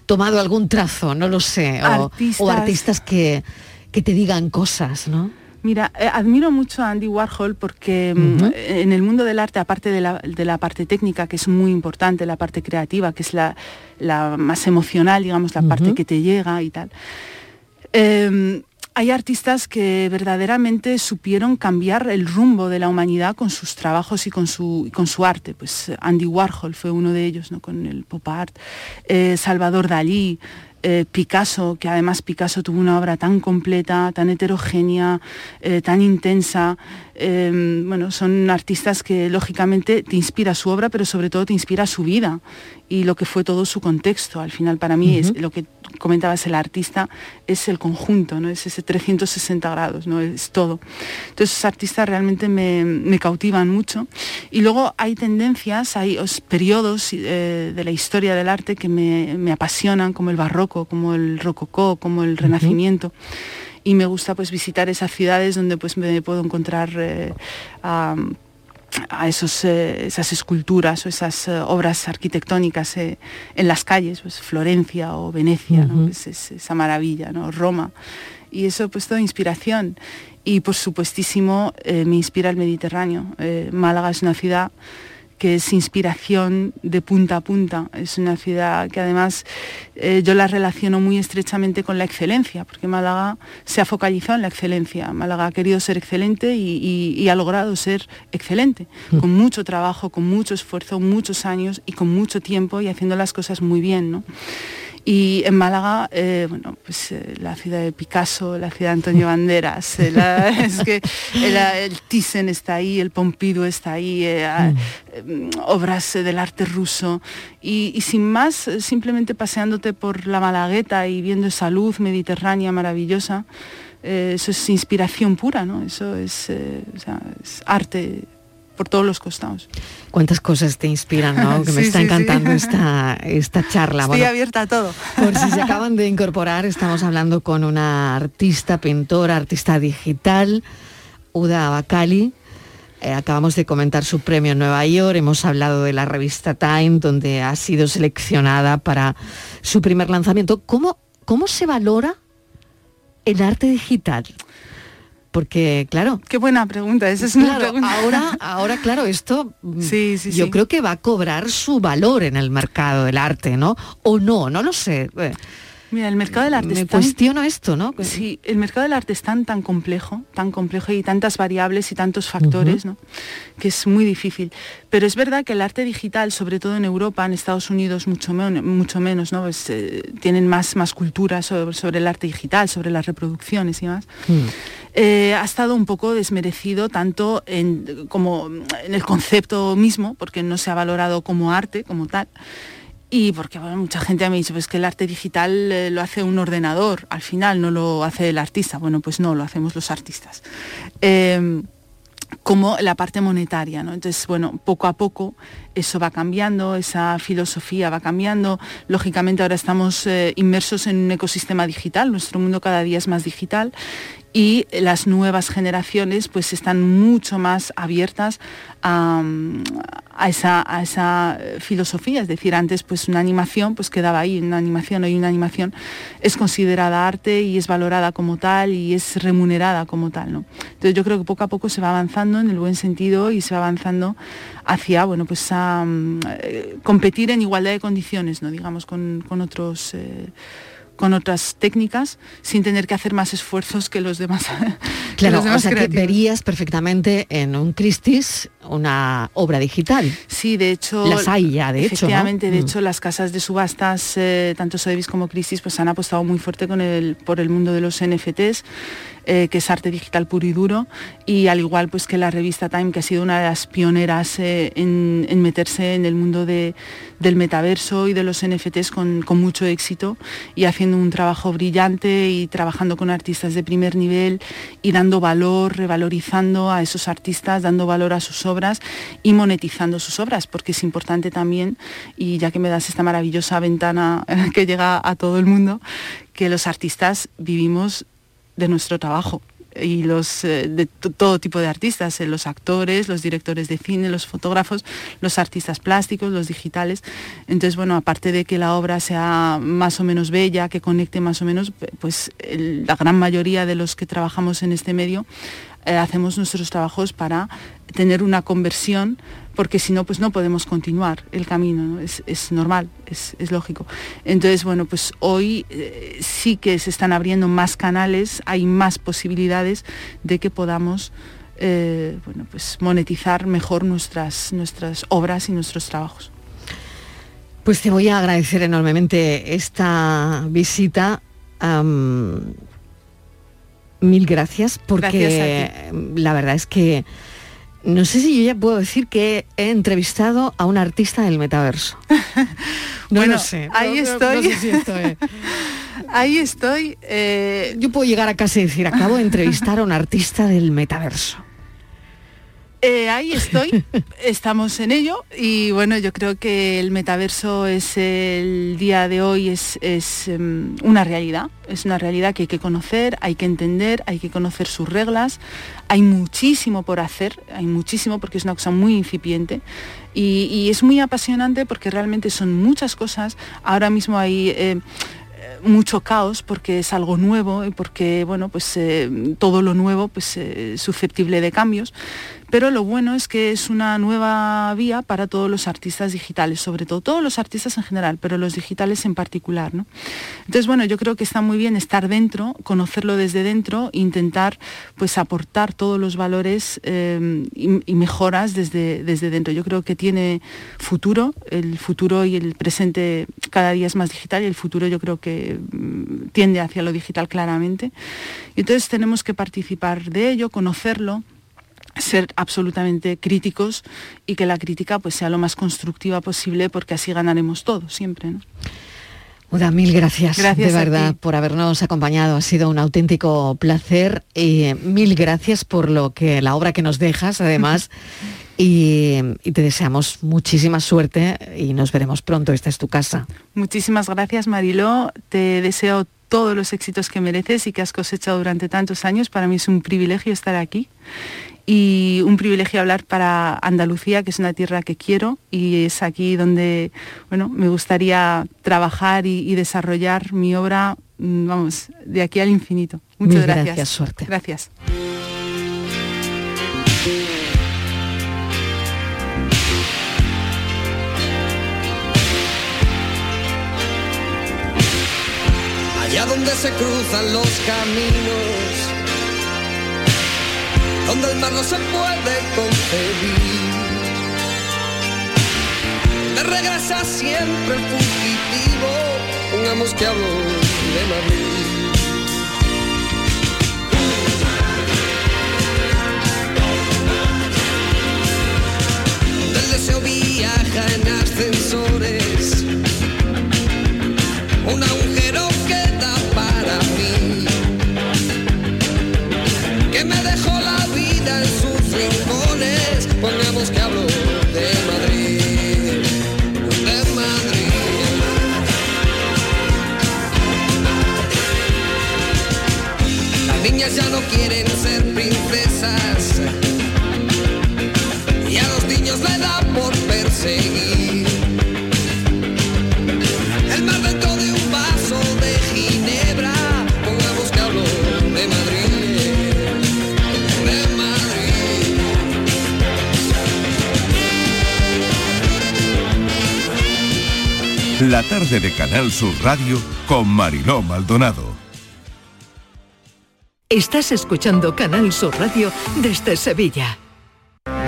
tomado algún trazo, no lo sé, o o Artistas. artistas, que, que te digan cosas, ¿no? Mira, eh, admiro mucho a Andy Warhol porque mm, en el mundo del arte, aparte de la, de la parte técnica, que es muy importante, la parte creativa, que es la, la más emocional, digamos, la parte que te llega y tal, eh, hay artistas que verdaderamente supieron cambiar el rumbo de la humanidad con sus trabajos y con su, y con su arte. Pues eh, Andy Warhol fue uno de ellos, ¿no? con el pop art, eh, Salvador Dalí, eh, Picasso, que además Picasso tuvo una obra tan completa, tan heterogénea, eh, tan intensa. bueno, son artistas que lógicamente te inspira su obra, pero sobre todo te inspira su vida y lo que fue todo su contexto. Al final, para mí, es lo que comentabas, el artista es el conjunto, ¿no? Es ese 360 grados, ¿no? Es todo. Entonces, esos artistas realmente me, me cautivan mucho. Y luego hay tendencias, hay os- periodos eh, de la historia del arte que me, me apasionan, como el barroco, como el rococó, como el renacimiento y me gusta pues visitar esas ciudades donde pues me puedo encontrar eh, a, a esos, eh, esas esculturas o esas eh, obras arquitectónicas eh, en las calles, pues Florencia o Venecia, es esa maravilla, ¿no? Roma. Y eso pues toda inspiración. Y por supuestísimo me inspira el Mediterráneo. Málaga es una ciudad que es inspiración de punta a punta. Es una ciudad que además eh, yo la relaciono muy estrechamente con la excelencia, porque Málaga se ha focalizado en la excelencia. Málaga ha querido ser excelente y, y- y ha logrado ser excelente, con mucho trabajo, con mucho esfuerzo, muchos años y con mucho tiempo y haciendo las cosas muy bien. ¿no? Y en Málaga, eh, bueno, pues eh, la ciudad de Picasso, la ciudad de Antonio Banderas, eh, la- es que el, el Thyssen está ahí, el Pompidou está ahí, ah, eh, obras del arte ruso. Y, y sin más, simplemente paseándote por la Malagueta y viendo esa luz mediterránea maravillosa, eso es inspiración pura, ¿no? Eso es, o sea, es arte por todos los costados. Cuántas cosas te inspiran, ¿no? Que me está sí, sí. encantando esta, esta charla. Estoy Bueno, abierta a todo. Por si se acaban de incorporar, estamos hablando con una artista, pintora, artista digital, Uda Bacali. Eh, acabamos de comentar su premio en Nueva York, hemos hablado de la revista Time, donde ha sido seleccionada para su primer lanzamiento. ¿Cómo, cómo se valora el arte digital? Porque, claro... Qué buena pregunta, esa es una Claro, pregunta. ahora, ahora, claro, esto mm, Sí, sí, yo sí. creo que va a cobrar su valor en el mercado del arte, ¿no? O no, no lo sé. Mira, el mercado del arte Me es tan- cuestiono esto, ¿no? Sí, el mercado del arte es tan tan complejo, tan complejo y tantas variables y tantos factores, ¿no? que es muy difícil. Pero es verdad que el arte digital, sobre todo en Europa, en Estados Unidos mucho, men- mucho menos, ¿no? Pues, eh, tienen más, más cultura sobre, sobre el arte digital, sobre las reproducciones y más. eh, ha estado un poco desmerecido tanto en, como en el concepto mismo, porque no se ha valorado como arte, como tal. Y porque mucha gente me ha dicho pues que el arte digital eh, lo hace un ordenador, al final no lo hace el artista. Bueno, pues no, lo hacemos los artistas. Eh, como la parte monetaria, ¿no? Entonces, bueno, poco a poco eso va cambiando, esa filosofía va cambiando. Lógicamente ahora estamos eh, inmersos en un ecosistema digital, nuestro mundo cada día es más digital y las nuevas generaciones pues están mucho más abiertas a, esa, a esa filosofía. Es decir, antes pues una animación pues quedaba ahí, una animación, hoy una animación es considerada arte y es valorada como tal y es remunerada como tal. ¿no? Entonces yo creo que poco a poco se va avanzando en el buen sentido y se va avanzando hacia bueno pues eh, competir en igualdad de condiciones, ¿no? digamos, con, con otros eh, con otras técnicas sin tener que hacer más esfuerzos que los demás. Claro, los demás o sea que verías perfectamente en un Christie's una obra digital. Sí, de hecho... Las hay ya, de hecho, ¿no? Efectivamente, de Mm. hecho, las casas de subastas, eh, tanto Sotheby's como Christie's, pues han apostado muy fuerte con el, por el mundo de los NFTs, eh, que es arte digital puro y duro, y al igual pues que la revista Time, que ha sido una de las pioneras eh, en, en meterse en el mundo de- del metaverso y de los NFTs con, con mucho éxito y haciendo un trabajo brillante y trabajando con artistas de primer nivel y dando valor, revalorizando a esos artistas, dando valor a sus obras y monetizando sus obras, porque es importante también, y ya que me das esta maravillosa ventana que llega a todo el mundo, que los artistas vivimos de nuestro trabajo y los eh, de todo tipo de artistas, eh, los actores, los directores de cine, los fotógrafos, los artistas plásticos, los digitales. Entonces, bueno, aparte de que la obra sea más o menos bella, que conecte más o menos, pues la gran mayoría de los que trabajamos en este medio eh, hacemos nuestros trabajos para tener una conversión porque si no, pues no podemos continuar el camino, ¿no? es, normal, es, lógico. Entonces, bueno, pues hoy eh, sí que se están abriendo más canales, hay más posibilidades de que podamos eh, bueno, pues monetizar mejor nuestras, nuestras obras y nuestros trabajos. Pues te voy a agradecer enormemente esta visita. Mil gracias porque la verdad es que no sé si yo ya puedo decir que he entrevistado a un artista del metaverso. No Bueno, lo sé. ahí No- estoy. no sé si esto es- Ahí estoy. eh, Yo puedo llegar a casa y decir, acabo de entrevistar a un artista del metaverso. Eh, ahí estoy, estamos en ello y bueno, yo creo que el metaverso es el día de hoy, es, es, em, una realidad, es una realidad que hay que conocer, hay que entender, hay que conocer sus reglas, hay muchísimo por hacer, hay muchísimo porque es una cosa muy incipiente y, y es muy apasionante porque realmente son muchas cosas, ahora mismo hay... eh, mucho caos porque es algo nuevo y porque bueno pues eh, todo lo nuevo pues eh, es susceptible de cambios pero lo bueno es que es una nueva vía para todos los artistas digitales sobre todo todos los artistas en general pero los digitales en particular ¿no? entonces bueno yo creo que está muy bien estar dentro conocerlo desde dentro intentar pues aportar todos los valores eh, y, y mejoras desde desde dentro yo creo que tiene futuro el futuro y el presente cada día es más digital y el futuro yo creo que mm, tiende hacia lo digital claramente. Y entonces tenemos que participar de ello, conocerlo, ser absolutamente críticos y que la crítica pues sea lo más constructiva posible porque así ganaremos todos siempre. ¿no? Uda, mil gracias, Gracias de verdad por habernos acompañado. Ha sido un auténtico placer y mil gracias por lo que la obra que nos dejas, además, y, y te deseamos muchísima suerte y nos veremos pronto. Esta es tu casa. Muchísimas gracias Mariló, te deseo todos los éxitos que mereces y que has cosechado durante tantos años. Para mí es un privilegio estar aquí y un privilegio hablar para Andalucía, que es una tierra que quiero y es aquí donde bueno, me gustaría trabajar y, y desarrollar mi obra, mm, vamos, de aquí al infinito. Muchas gracias. gracias, suerte. Gracias. allá donde se cruzan los caminos, donde el mar no se puede concebir. De regresa siempre el fugitivo, pongamos que hablo de Madrid. Canal Sur Radio con Mariló Maldonado. Estás escuchando Canal Sur Radio desde Sevilla.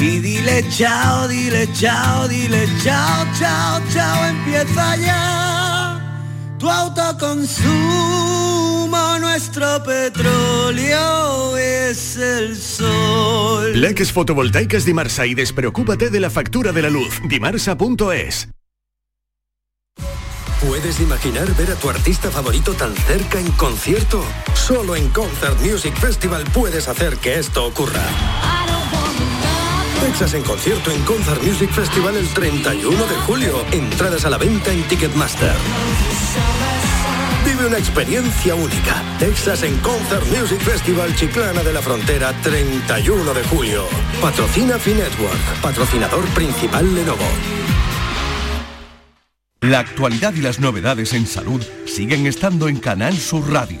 y dile chao, dile chao, dile chao, chao, chao, empieza ya. Tu autoconsumo, nuestro petróleo es el sol. Leques fotovoltaicas Dimarsa y despreocúpate de la factura de la luz. Dimarsa.es. ¿Puedes imaginar ver a tu artista favorito tan cerca en concierto? Solo en Concert Music Festival puedes hacer que esto ocurra. Texas en concierto en Concert Music Festival el 31 de julio. Entradas a la venta en Ticketmaster. Vive una experiencia única. Texas en Concert Music Festival Chiclana de la Frontera 31 de julio. Patrocina Finetwork, patrocinador principal Lenovo. La actualidad y las novedades en salud siguen estando en Canal Sur Radio,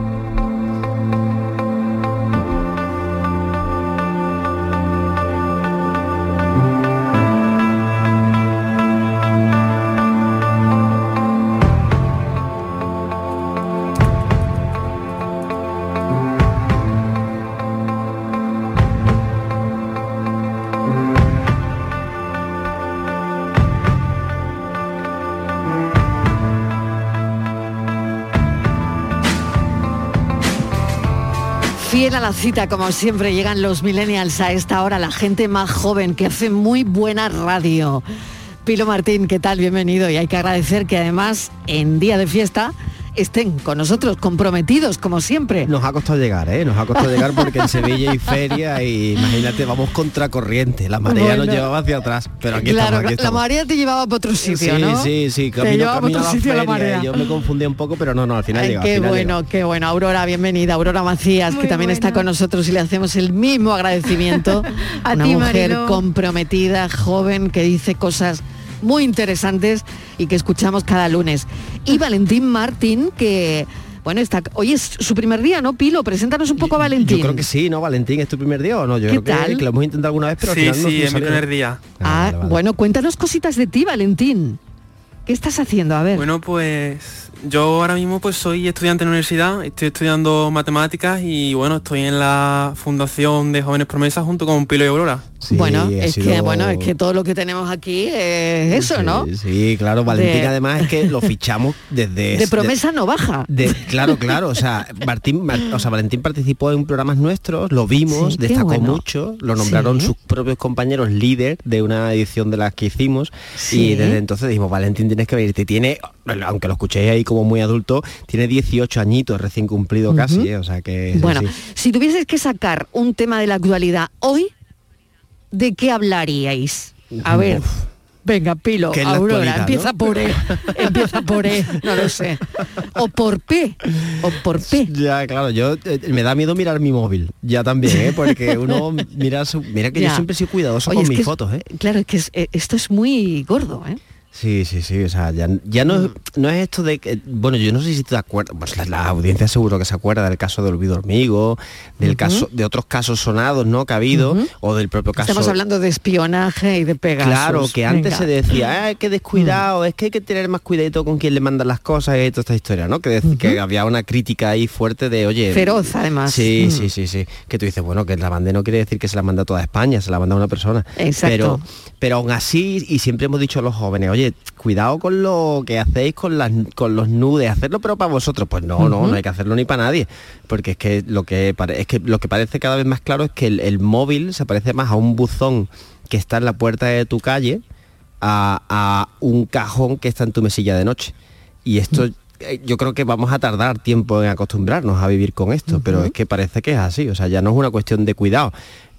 Como siempre, llegan los millennials a esta hora, la gente más joven que hace muy buena radio. Pilo Martín, ¿qué tal? Bienvenido. Y hay que agradecer que además en día de fiesta estén con nosotros comprometidos, como siempre. Nos ha costado llegar, ¿eh? Nos ha costado llegar porque en Sevilla hay feria y imagínate, vamos contracorriente. La marea Bueno. nos llevaba hacia atrás, pero aquí claro, estamos, aquí la marea te llevaba para otro sitio, sí, ¿no? sí, sí, Te camino, llevaba a otro la sitio la feria marea. y Yo me confundí un poco, pero no, no, al final Ay, llega, al qué final bueno, qué bueno. Aurora, bienvenida. Aurora Macías, Muy que también está con nosotros y le hacemos el mismo agradecimiento. A Una ti, mujer comprometida, joven, que dice cosas muy interesantes y que escuchamos cada lunes. Y Valentín Martín, que bueno, está, hoy es su primer día, ¿no, Pilo? Preséntanos un poco a Valentín. Yo creo que sí, ¿no, Valentín? ¿Es tu primer día o no? Yo ¿Qué creo que- tal? Que, lo hemos intentado alguna vez, pero al Sí, final no sí, nos es mi primer día. Ah, bueno, cuéntanos cositas de ti, Valentín. ¿Qué estás haciendo? A ver. Bueno, pues yo ahora mismo pues soy estudiante en la universidad, estoy estudiando matemáticas y bueno, estoy en la Fundación de Jóvenes Promesas junto con Pilo y Aurora. Bueno, es que bueno, es que todo lo que tenemos aquí es eso, ¿no? Sí, claro, Valentín De- además es que lo fichamos desde... De promesa no baja. de- claro, claro, o sea, Martín, Mar- o sea, Valentín participó en programas nuestros, lo vimos, Sí, destacó bueno. mucho, lo nombraron sus propios compañeros líder de una edición de las que hicimos y desde entonces dijimos, Valentín tienes que venirte, tiene, aunque lo escuchéis ahí como muy adulto, tiene 18 añitos recién cumplido casi. ¿eh? o sea que... Bueno, si tuvieses que sacar un tema de la actualidad hoy, ¿de qué hablaríais? A ver. Venga, Pilo, Aurora, empieza ¿no? por E, empieza por E, no lo sé. O por P, o por P. Ya, claro, yo eh, me da miedo mirar mi móvil, ya también, ¿eh? porque uno mira su- mira que Ya. yo siempre sido cuidadoso Oye, con mis que fotos, ¿eh? Claro, es que es- eh, esto es muy gordo, ¿eh? Sí, sí, sí, o sea, ya, ya no, es, no es esto de que, bueno, yo no sé si te acuerdas, pues la, la audiencia seguro que se acuerda del caso de Olvido Hormigo, del caso, de otros casos sonados, ¿no? Que ha habido, o del propio caso... Estamos hablando de espionaje y de Pegasus. Claro, que antes Venga. se decía, ah, que descuidado, es que hay que tener más cuidadito con quién le mandan las cosas y toda esta historia, ¿no? Que, había una crítica ahí fuerte de, oye... Feroz, además. Sí, Mm. sí, sí, sí. Que tú dices, bueno, que la mande no quiere decir que se la manda a toda España, se la manda a una persona. Exacto. Pero, pero aún así, y siempre hemos dicho a los jóvenes, oye, cuidado con lo que hacéis con las con los nudes, hacerlo pero para vosotros. Pues no, no, no hay que hacerlo ni para nadie. Porque es que lo que es que lo que parece cada vez más claro es que el, el móvil se parece más a un buzón que está en la puerta de tu calle a, a un cajón que está en tu mesilla de noche. Y esto eh, yo creo que vamos a tardar tiempo en acostumbrarnos a vivir con esto, pero es que parece que es así, o sea, ya no es una cuestión de cuidado,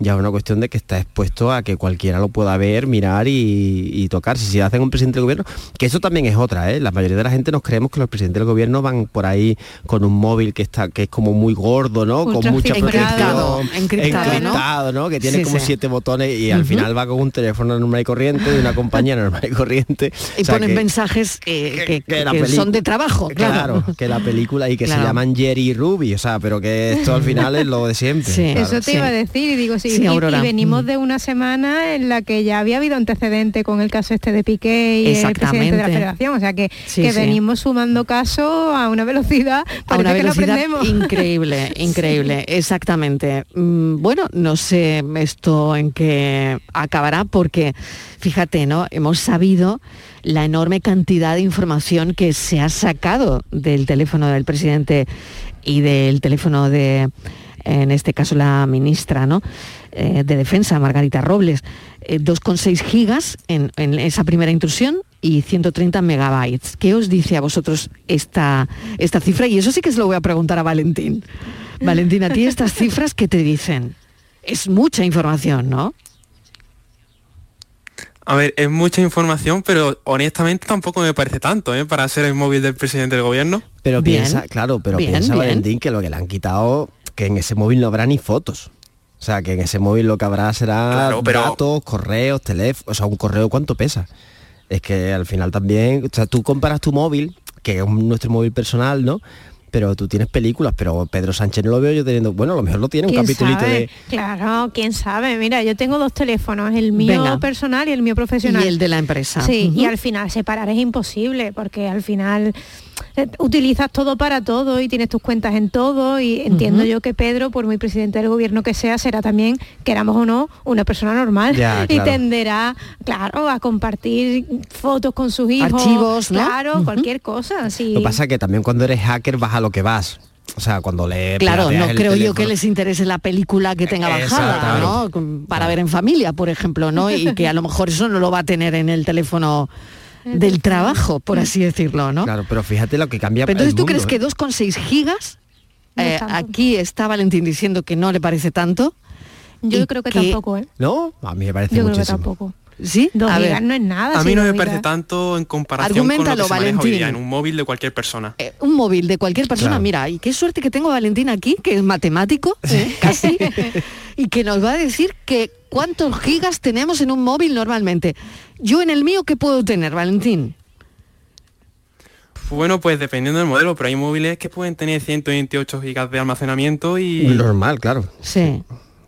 ya es una cuestión de que está expuesto a que cualquiera lo pueda ver, mirar y, y tocar. Si se hacen un presidente del gobierno, que eso también es otra, ¿eh? la mayoría de la gente nos creemos que los presidentes del gobierno van por ahí con un móvil que está que es como muy gordo, ¿no? Con mucha encriptado, protección, encriptado, ¿no? encriptado, ¿no? Que tiene Sí, como sí. siete botones y al final va con un teléfono normal y corriente de una compañía normal y corriente. Y O sea, ponen que- mensajes eh, que, son de trabajo, claro. Claro, que la película y que Claro. se llaman Jerry y Ruby, o sea, pero que esto al final es lo de siempre. Sí. claro. Eso te iba a decir y digo sí, Sí, y- Aurora. y, venimos de una semana en la que ya había habido antecedente con el caso este de Piqué y el presidente de la. Federación, o sea que, Sí, que sí. venimos sumando casos a una velocidad a una que velocidad aprendemos. increíble, increíble, exactamente. Mm, Bueno, no sé esto en qué acabará porque, fíjate, ¿no? Hemos sabido la enorme cantidad de información que se ha sacado del teléfono del presidente y del teléfono de, en este caso, la ministra, ¿no? Eh, de Defensa, Margarita Robles. Eh, 2,6 gigas en, en esa primera intrusión y 130 megabytes. ¿Qué os dice a vosotros esta, esta cifra? Y eso sí que se lo voy a preguntar a Valentín. Valentín, a ti estas cifras, ¿qué te dicen? Es mucha información, ¿no? A ver, es mucha información, pero honestamente tampoco me parece tanto, ¿eh? Para ser el móvil del presidente del gobierno. Pero piensa, claro, pero bien, piensa bien. Valentín que lo que le han quitado, que en ese móvil no habrá ni fotos. O sea, que en ese móvil lo que habrá será Claro, pero- datos, correos, teléfonos, o sea, un correo cuánto pesa. Es que al final también, o sea, tú comparas tu móvil, que es nuestro móvil personal, ¿no? Pero tú tienes películas, pero Pedro Sánchez no lo veo yo teniendo, bueno, a lo mejor lo tiene un ¿Quién capitulito sabe? de... Claro, quién sabe. Mira, yo tengo dos teléfonos, el mío Venga. personal y el mío profesional. Y el de la empresa. Sí, y al final separar es imposible, porque al final utilizas todo para todo y tienes tus cuentas en todo y entiendo yo que Pedro, por muy presidente del gobierno que sea, será también, queramos o no, una persona normal Ya, y tenderá, claro, a compartir fotos con sus hijos, Archivos, ¿no? claro, cualquier cosa. Sí. Lo que pasa es que también cuando eres hacker vas a lo que vas. O sea, cuando le Claro, no el creo yo que les interese la película que tenga bajada, ¿no? Para ver en familia, por ejemplo, ¿no? Y que a lo mejor eso no lo va a tener en el teléfono del trabajo, por así decirlo, ¿no? Claro, pero fíjate lo que cambia Pero entonces el tú mundo, crees ¿eh? que 2,6 gigas, No es eh, aquí está Valentín diciendo que no le parece tanto. Yo creo que, tampoco, ¿eh? ¿No? A mí me parece Yo creo que muchísimo. tampoco. ¿Sí? Dos A ver. no es nada. A mí no me parece tanto en comparación con lo que se maneja hoy día en un móvil de cualquier persona. un móvil de cualquier persona, Claro. mira, y qué suerte que tengo a Valentín aquí, que es matemático, ¿eh? casi, y que nos va a decir que cuántos gigas tenemos en un móvil normalmente. Yo en el mío, ¿qué puedo tener, Valentín? Bueno, pues dependiendo del modelo, pero hay móviles que pueden tener 128 gigas de almacenamiento y... Normal, claro. Sí.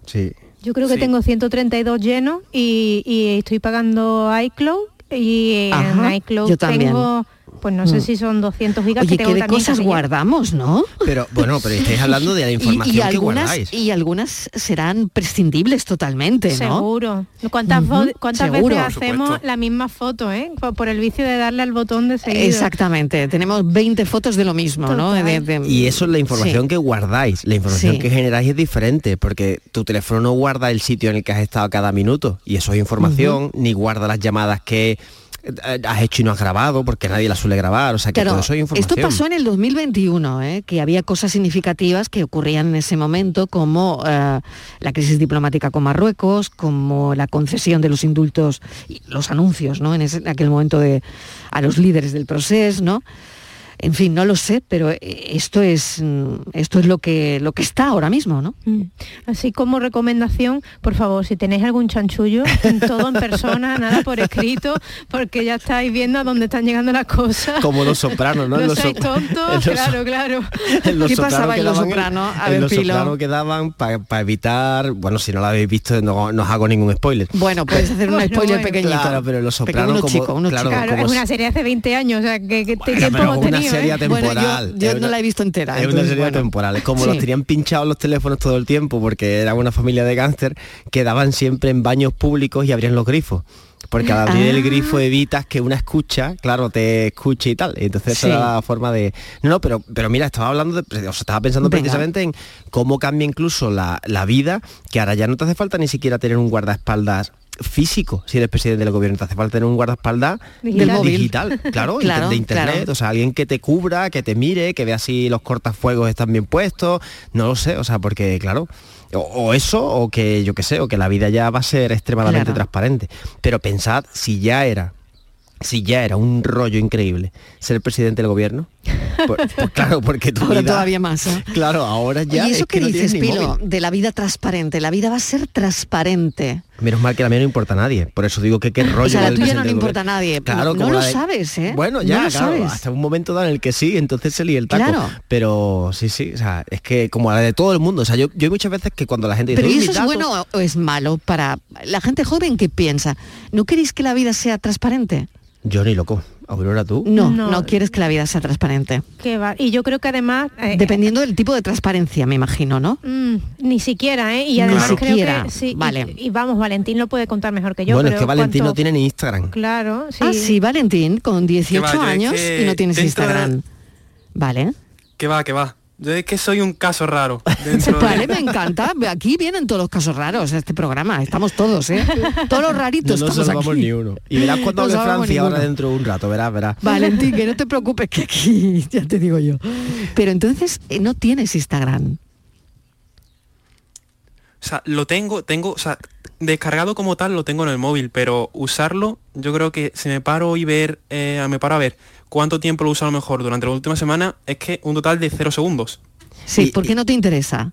Sí. Yo creo que Sí. tengo 132 llenos y, y estoy pagando iCloud y Ajá, en iCloud yo tengo, pues no sé Mm. si son 200 gigas Oye, que de cosas guardamos, ¿no? Pero bueno, pero estáis hablando de la información y, que algunas, guardáis. y algunas serán prescindibles totalmente, ¿no? Seguro. ¿Cuántas, fo- cuántas seguro. veces hacemos la misma foto, eh? Por, por el vicio de darle al botón de seguir. Exactamente, tenemos 20 fotos de lo mismo, ¿no? De- de- Y eso es la información Sí. que guardáis. La información Sí. que generáis es diferente, porque tu teléfono no guarda el sitio en el que has estado cada minuto. Y eso es información, ni guarda las llamadas que has hecho y no has grabado, porque nadie las suele grabar. O sea que Claro, todo eso es información. esto pasó en el 2021, ¿eh? que había cosas significativas que ocurrían en ese momento, como eh, la crisis diplomática con Marruecos, como la concesión de los indultos y los anuncios, ¿no? En, ese- en aquel momento de a los líderes del proceso, ¿no? En fin, no lo sé, pero eh, esto es mm, esto es lo que lo que está ahora mismo, ¿no? Mm. Así como recomendación, por favor, si tenéis algún chanchullo, todo en persona, nada por escrito, porque ya estáis viendo a dónde están llegando las cosas. Como los sopranos, ¿no? No los en tontos, los- claro, claro. En Los ¿Qué pasaba en Los quedaban- Soprano? A en ver, Los Pilo. Soprano quedaban para evitar, bueno, si no lo habéis visto, no, no os hago ningún spoiler. Bueno, puedes hacer un Bueno, spoiler bueno. pequeñito. Claro, pero Los Pequeño, Soprano uno como, chico, uno claro, chico. Claro, como es una serie hace 20 años, o sea, que, que Bueno, tiempo hemos tenido, serie ¿eh? temporal. yo no la he visto entera. Es una serie bueno. temporal. Es como Sí. los tenían pinchados los teléfonos todo el tiempo porque era una familia de gángster, quedaban siempre en baños públicos y abrían los grifos. Porque al abrir el Ah. grifo evitas que una escucha, claro, te escuche y tal. Entonces esa Sí. era la forma de. No, no, pero, pero mira, estaba hablando de. O sea, estaba pensando Venga. precisamente en cómo cambia incluso la, la vida, que ahora ya no te hace falta ni siquiera tener un guardaespaldas físico si eres presidente del gobierno te hace falta tener un guardaespaldas móvil. digital claro, Claro, de internet claro. o sea alguien que te cubra que te mire que vea si los cortafuegos están bien puestos no lo sé o sea porque claro o, o eso o que yo qué sé o que la vida ya va a ser extremadamente Claro. transparente pero pensad si ya era si ya era un rollo increíble ser presidente del gobierno claro porque tu Ahora vida- todavía más. ¿eh? claro ahora ya ¿Y eso es que no dices, Pilo, de la vida transparente? La vida va a ser transparente. Menos mal que la mía no importa a nadie. Por eso digo que qué rollo. o sea, la tuya no le importa a nadie. Claro, no como lo de- sabes, ¿eh? Bueno, No ya, claro, sabes. hasta un momento dado en el que sí, entonces se lía el taco. Claro. Pero sí, sí, o sea, es que como la de todo el mundo, o sea, yo, muchas veces que cuando la gente dice, Pero ¿y "Uy, eso es datos", bueno o es malo para la gente joven que piensa? ¿No queréis que la vida sea transparente? Yo ni loco. Aurora, tú. No, No. no, quieres que la vida sea transparente. Que va. Y yo creo que además... eh, Dependiendo del tipo de transparencia, me imagino, ¿no? mm, ni siquiera, ¿eh? Y Ni además creo siquiera, que... Sí, y- vale. Y, vamos, Valentín lo puede contar mejor que yo. bueno, es que Valentín cuánto- no tiene ni Instagram. Claro, sí. Ah, sí, Valentín, con 18 va, yo es años que y no tienes Instagram. Vale. Que va, que va. Yo es que soy un caso raro. de- Vale, me encanta. Aquí vienen todos los casos raros a este programa. Estamos todos, ¿eh? Todos los No raritos nos estamos salvamos aquí. ni uno. Y verás cuando No hable Francia ahora dentro de un rato, verás, verás. Valentín, que no te preocupes, que aquí ya te digo yo. Pero entonces eh, no tienes Instagram. O sea, lo tengo, tengo, o sea, descargado como tal lo tengo en el móvil, pero usarlo, yo creo que si me paro y ver, eh, me paro a ver cuánto tiempo lo uso a lo mejor durante la última semana, es que un total de cero segundos. Sí, ¿por qué no te interesa?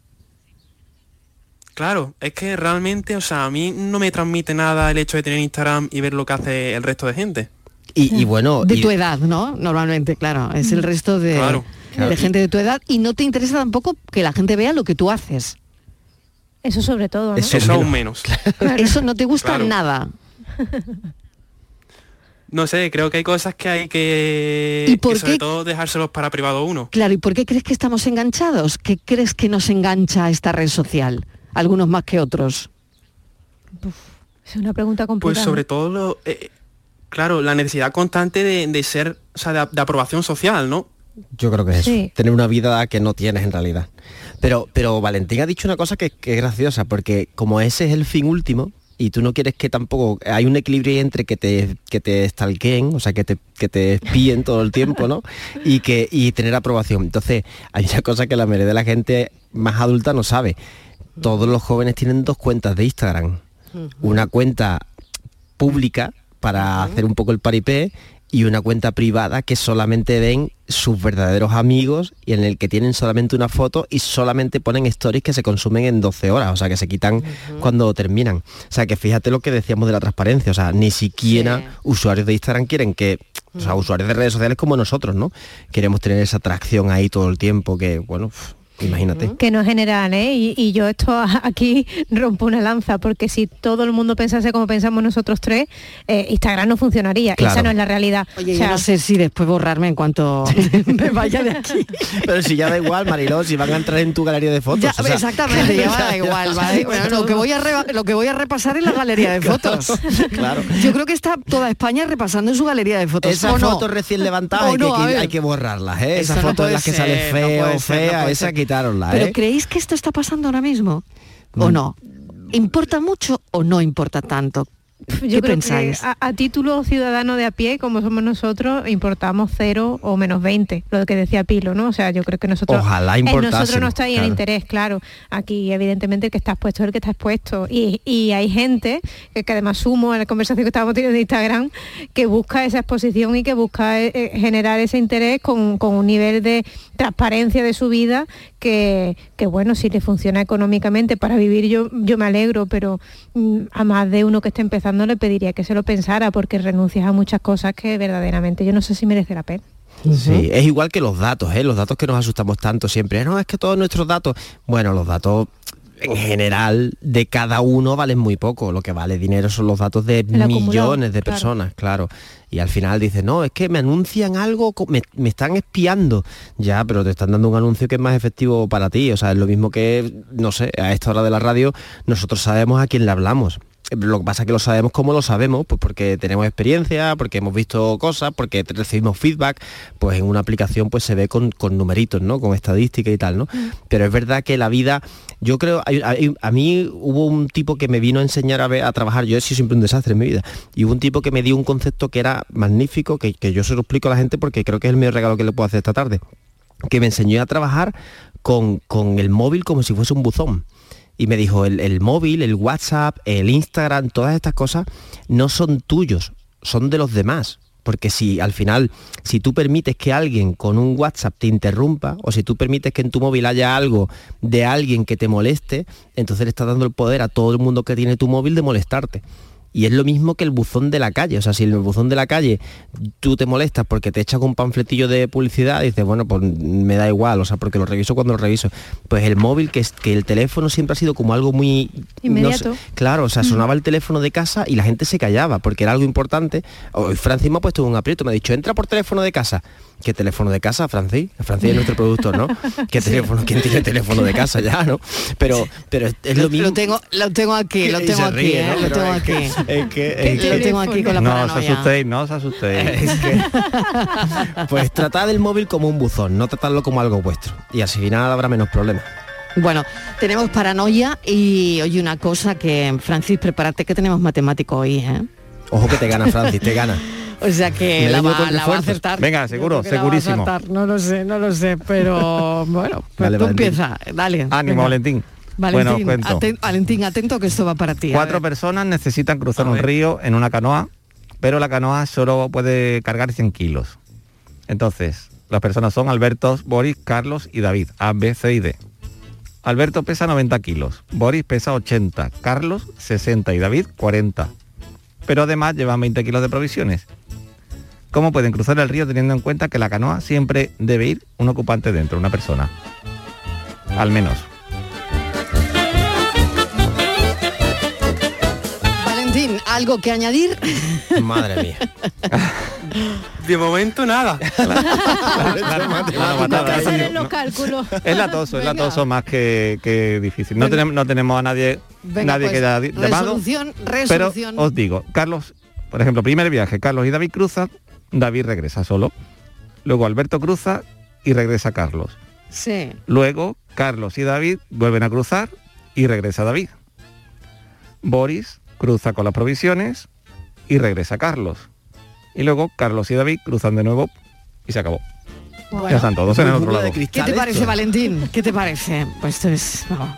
Claro, es que realmente, o sea, a mí no me transmite nada el hecho de tener Instagram y ver lo que hace el resto de gente. Y, y bueno, De y- tu edad, ¿no? Normalmente, claro. Es el resto de, Claro. de gente de tu edad y no te interesa tampoco que la gente vea lo que tú haces. Eso sobre todo, ¿no? Eso Eso aún menos. Eso no te gusta Claro. nada. No sé, creo que hay cosas que hay que, ¿Y por que sobre qué? todo dejárselos para privado uno. Claro, ¿y por qué crees que estamos enganchados? ¿Qué crees que nos engancha esta red social? Algunos más que otros. Es una pregunta Pues complicada. sobre todo, lo, eh, claro, la necesidad constante de, de ser, o sea, de, de aprobación social, ¿no? Yo creo que es eso, tener una vida que no tienes en realidad. Pero, pero Valentín ha dicho una cosa que, que es graciosa, porque como ese es el fin último, y tú no quieres que tampoco hay un equilibrio entre que te que te stalkeen, o sea que te que te espíen todo el tiempo, ¿no? Y que y tener aprobación. Entonces, hay una cosa que la mayoría de la gente más adulta no sabe. Todos los jóvenes tienen dos cuentas de Instagram. Una cuenta pública para hacer un poco el paripé y una cuenta privada que solamente ven sus verdaderos amigos y en el que tienen solamente una foto y solamente ponen stories que se consumen en 12 horas, o sea, que se quitan cuando terminan. O sea, que fíjate lo que decíamos de la transparencia, o sea, ni siquiera usuarios de Instagram quieren que, o sea, usuarios de redes sociales como nosotros, ¿no? Queremos tener esa atracción ahí todo el tiempo que, bueno, imagínate. que no es general, ¿eh? Y, y yo esto aquí rompo una lanza, porque si todo el mundo pensase como pensamos nosotros tres, eh, Instagram no funcionaría. Claro. Esa no es la realidad. Oye, O yo sea, no sé si después borrarme en cuanto me vaya de aquí. Pero si ya da igual, Mariló, si van a entrar en tu galería de fotos. Ya, o sea, exactamente, ya da igual. ¿vale? Bueno, lo, que voy a lo que voy a repasar es la galería de fotos. Claro. Yo creo que está toda España repasando en su galería de fotos. Esas ¿o no? fotos recién levantadas ¿O hay, no? que, hay que borrarlas, ¿eh? Esas no fotos en las que ser, sale no feo ser, no fea, esa ser. ¿Pero ¿eh? creéis que esto está pasando ahora mismo? ¿O Mm. no? ¿Importa mucho o no importa tanto? Yo ¿Qué creo pensáis? que a, a título ciudadano de a pie, como somos nosotros, importamos cero o menos 20, lo que decía Pilo, ¿no? O sea, yo creo que nosotros... Ojalá en importásemos, nosotros no está ahí el interés, claro. Aquí, evidentemente, el que está expuesto es el que está expuesto. Y, y hay gente, que, que además sumo en la conversación que estábamos teniendo de Instagram, que busca esa exposición y que busca eh, eh, generar ese interés con, con un nivel de transparencia de su vida que, que, bueno, si le funciona económicamente para vivir yo, yo me alegro, pero mm, a más de uno que esté empezando le pediría que se lo pensara porque renuncias a muchas cosas que verdaderamente yo no sé si merece la pena. Sí, es igual que los datos, ¿eh? los datos que nos asustamos tanto siempre. No, es que todos nuestros datos, bueno, los datos en general de cada uno valen muy poco. Lo que vale dinero son los datos de El millones de personas, claro. Y al final dices, no, es que me anuncian algo, me, me están espiando. Ya, pero te están dando un anuncio que es más efectivo para ti. O sea, es lo mismo que, no sé, a esta hora de la radio, nosotros sabemos a quién le hablamos. Lo que pasa es que lo sabemos como lo sabemos, pues porque tenemos experiencia, porque hemos visto cosas, porque recibimos feedback, pues en una aplicación pues se ve con, con numeritos, ¿no? Con estadística y tal, ¿no? Pero es verdad que la vida, yo creo, a mí hubo un tipo que me vino a enseñar a, ver- a trabajar, yo he sido siempre un desastre en mi vida, y hubo un tipo que me dio un concepto que era magnífico, que, que yo se lo explico a la gente porque creo que es el mejor regalo que le puedo hacer esta tarde, que me enseñó a trabajar con, con el móvil como si fuese un buzón y me dijo, el, el móvil, el WhatsApp, el Instagram, todas estas cosas no son tuyos, son de los demás. Porque si al final, si tú permites que alguien con un WhatsApp te interrumpa, o si tú permites que en tu móvil haya algo de alguien que te moleste, entonces le estás dando el poder a todo el mundo que tiene tu móvil de molestarte. Y es lo mismo que el buzón de la calle. O sea, si en el buzón de la calle tú te molestas porque te echan un panfletillo de publicidad, dices, bueno, pues me da igual, o sea, porque lo reviso cuando lo reviso. Pues el móvil, que, es, que el teléfono siempre ha sido como algo muy... no sé, Inmediato. claro, o sea, sonaba el teléfono de casa y la gente se callaba porque era algo importante. Hoy Francis me ha puesto un aprieto, me ha dicho, entra por teléfono de casa. ¿Qué teléfono de casa, Francis? Francis es nuestro productor, ¿no? ¿Qué teléfono? ¿Quién tiene teléfono de casa ya, no? Pero, pero es, lo mismo. Lo tengo, lo tengo aquí, lo Y tengo se aquí, ríe, ¿eh? ¿no? lo Pero tengo es aquí. que- es que- Que es que- lo tengo aquí con la no os paranoia. asustéis, no os asustéis. Pues tratad el móvil como un buzón, no tratadlo como algo vuestro. Y así final habrá menos problemas. Bueno, tenemos paranoia y oye una cosa que, Francis, prepárate que tenemos matemático hoy, ¿eh? Ojo que te gana, Francis, te gana. O sea que la va, con la va a acertar. Venga, seguro, creo que la va a segurísimo. No lo sé, no lo sé, pero bueno, pues Dale, tú Valentín. empieza, dale. Ánimo, venga. Valentín. Valentín, bueno, aten- Valentín, atento que esto va para ti. Cuatro personas necesitan cruzar un río en una canoa, pero la canoa solo puede cargar 100 kilos. Entonces, las personas son Alberto, Boris, Carlos y David, A, B, C y D. Alberto pesa 90 kilos, Boris pesa 80, Carlos 60 y David 40. Pero además llevan 20 kilos de provisiones. ¿Cómo pueden cruzar el río teniendo en cuenta que la canoa siempre debe ir un ocupante dentro, una persona? Al menos. Valentín, ¿algo que añadir? Madre mía. De momento nada. Hacer los cálculos. Es latoso, es latoso más que, que difícil. No, tenemos, no tenemos a nadie, Venga, nadie pues, que haya di- llamado. resolución, Pero resolución. os digo, Carlos, por ejemplo, primer viaje, Carlos y David cruzan, David regresa solo. Luego Alberto cruza y regresa Carlos. Sí. Luego Carlos y David vuelven a cruzar y regresa David. Boris cruza con las provisiones y regresa Carlos. Y luego Carlos y David cruzan de nuevo y se acabó. Bueno. ya están todos en el otro lado. ¿Qué te parece, Valentín? ¿Qué te parece? Pues esto es... no.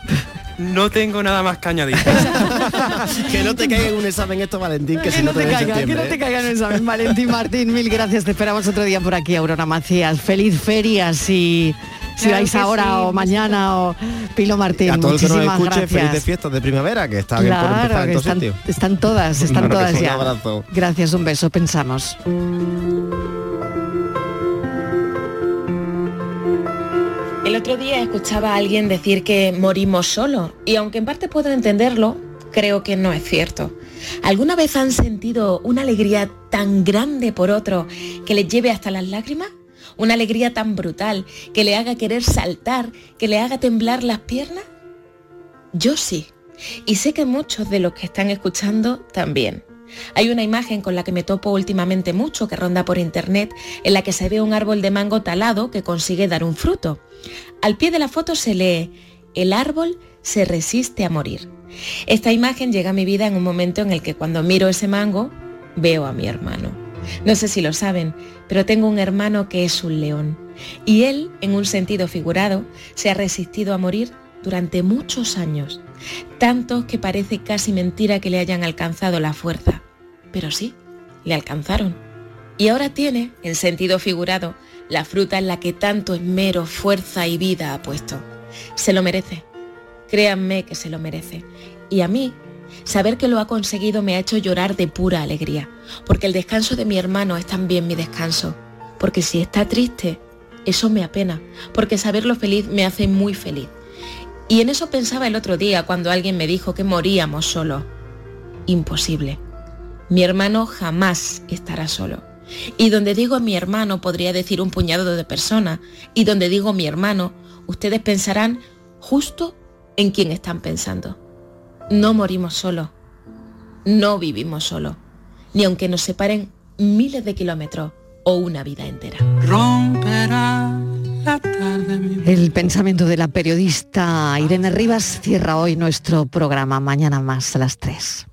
No tengo nada más que añadir. que no te caiga en un examen esto, Valentín, que, Que si no no te te caiga, que no te caiga en el examen. Valentín Martín, mil gracias. Te esperamos otro día por aquí, Aurora Macías. Feliz feria si, si Claro vais ahora sí, o mañana o Pilo Martín. A todo el que nos muchísimas escuche, feliz de gracias. fiestas de primavera, que está bien por empezar en están, todas, están Claro todas sí, un ya. abrazo. Gracias, un beso, pensamos. El otro día escuchaba a alguien decir que morimos solos y aunque en parte puedo entenderlo, creo que no es cierto. ¿Alguna vez han sentido una alegría tan grande por otro que les lleve hasta las lágrimas? Una alegría tan brutal que le haga querer saltar, que le haga temblar las piernas? Yo sí. Y sé que muchos de los que están escuchando también. Hay una imagen con la que me topo últimamente mucho que ronda por internet en la que se ve un árbol de mango talado que consigue dar un fruto. Al pie de la foto se lee, el árbol se resiste a morir. Esta imagen llega a mi vida en un momento en el que cuando miro ese mango veo a mi hermano. No sé si lo saben, pero tengo un hermano que es un león. Y él, en un sentido figurado, se ha resistido a morir durante muchos años. Tantos que parece casi mentira que le hayan alcanzado la fuerza. Pero sí, le alcanzaron. Y ahora tiene, en sentido figurado, la fruta en la que tanto esmero, fuerza y vida ha puesto. Se lo merece. Créanme que se lo merece. Y a mí, saber que lo ha conseguido me ha hecho llorar de pura alegría, porque el descanso de mi hermano es también mi descanso. Porque si está triste, eso me apena, porque saberlo feliz me hace muy feliz. Y en eso pensaba el otro día cuando alguien me dijo que moríamos solos. Imposible. Mi hermano jamás estará solo. Y donde digo mi hermano podría decir un puñado de personas. Y donde digo mi hermano, ustedes pensarán justo en quién están pensando. No morimos solos. No vivimos solos. Ni aunque nos separen miles de kilómetros o una vida entera. Romperá El pensamiento de la periodista Irene Rivas cierra hoy nuestro programa. Mañana más a las 3.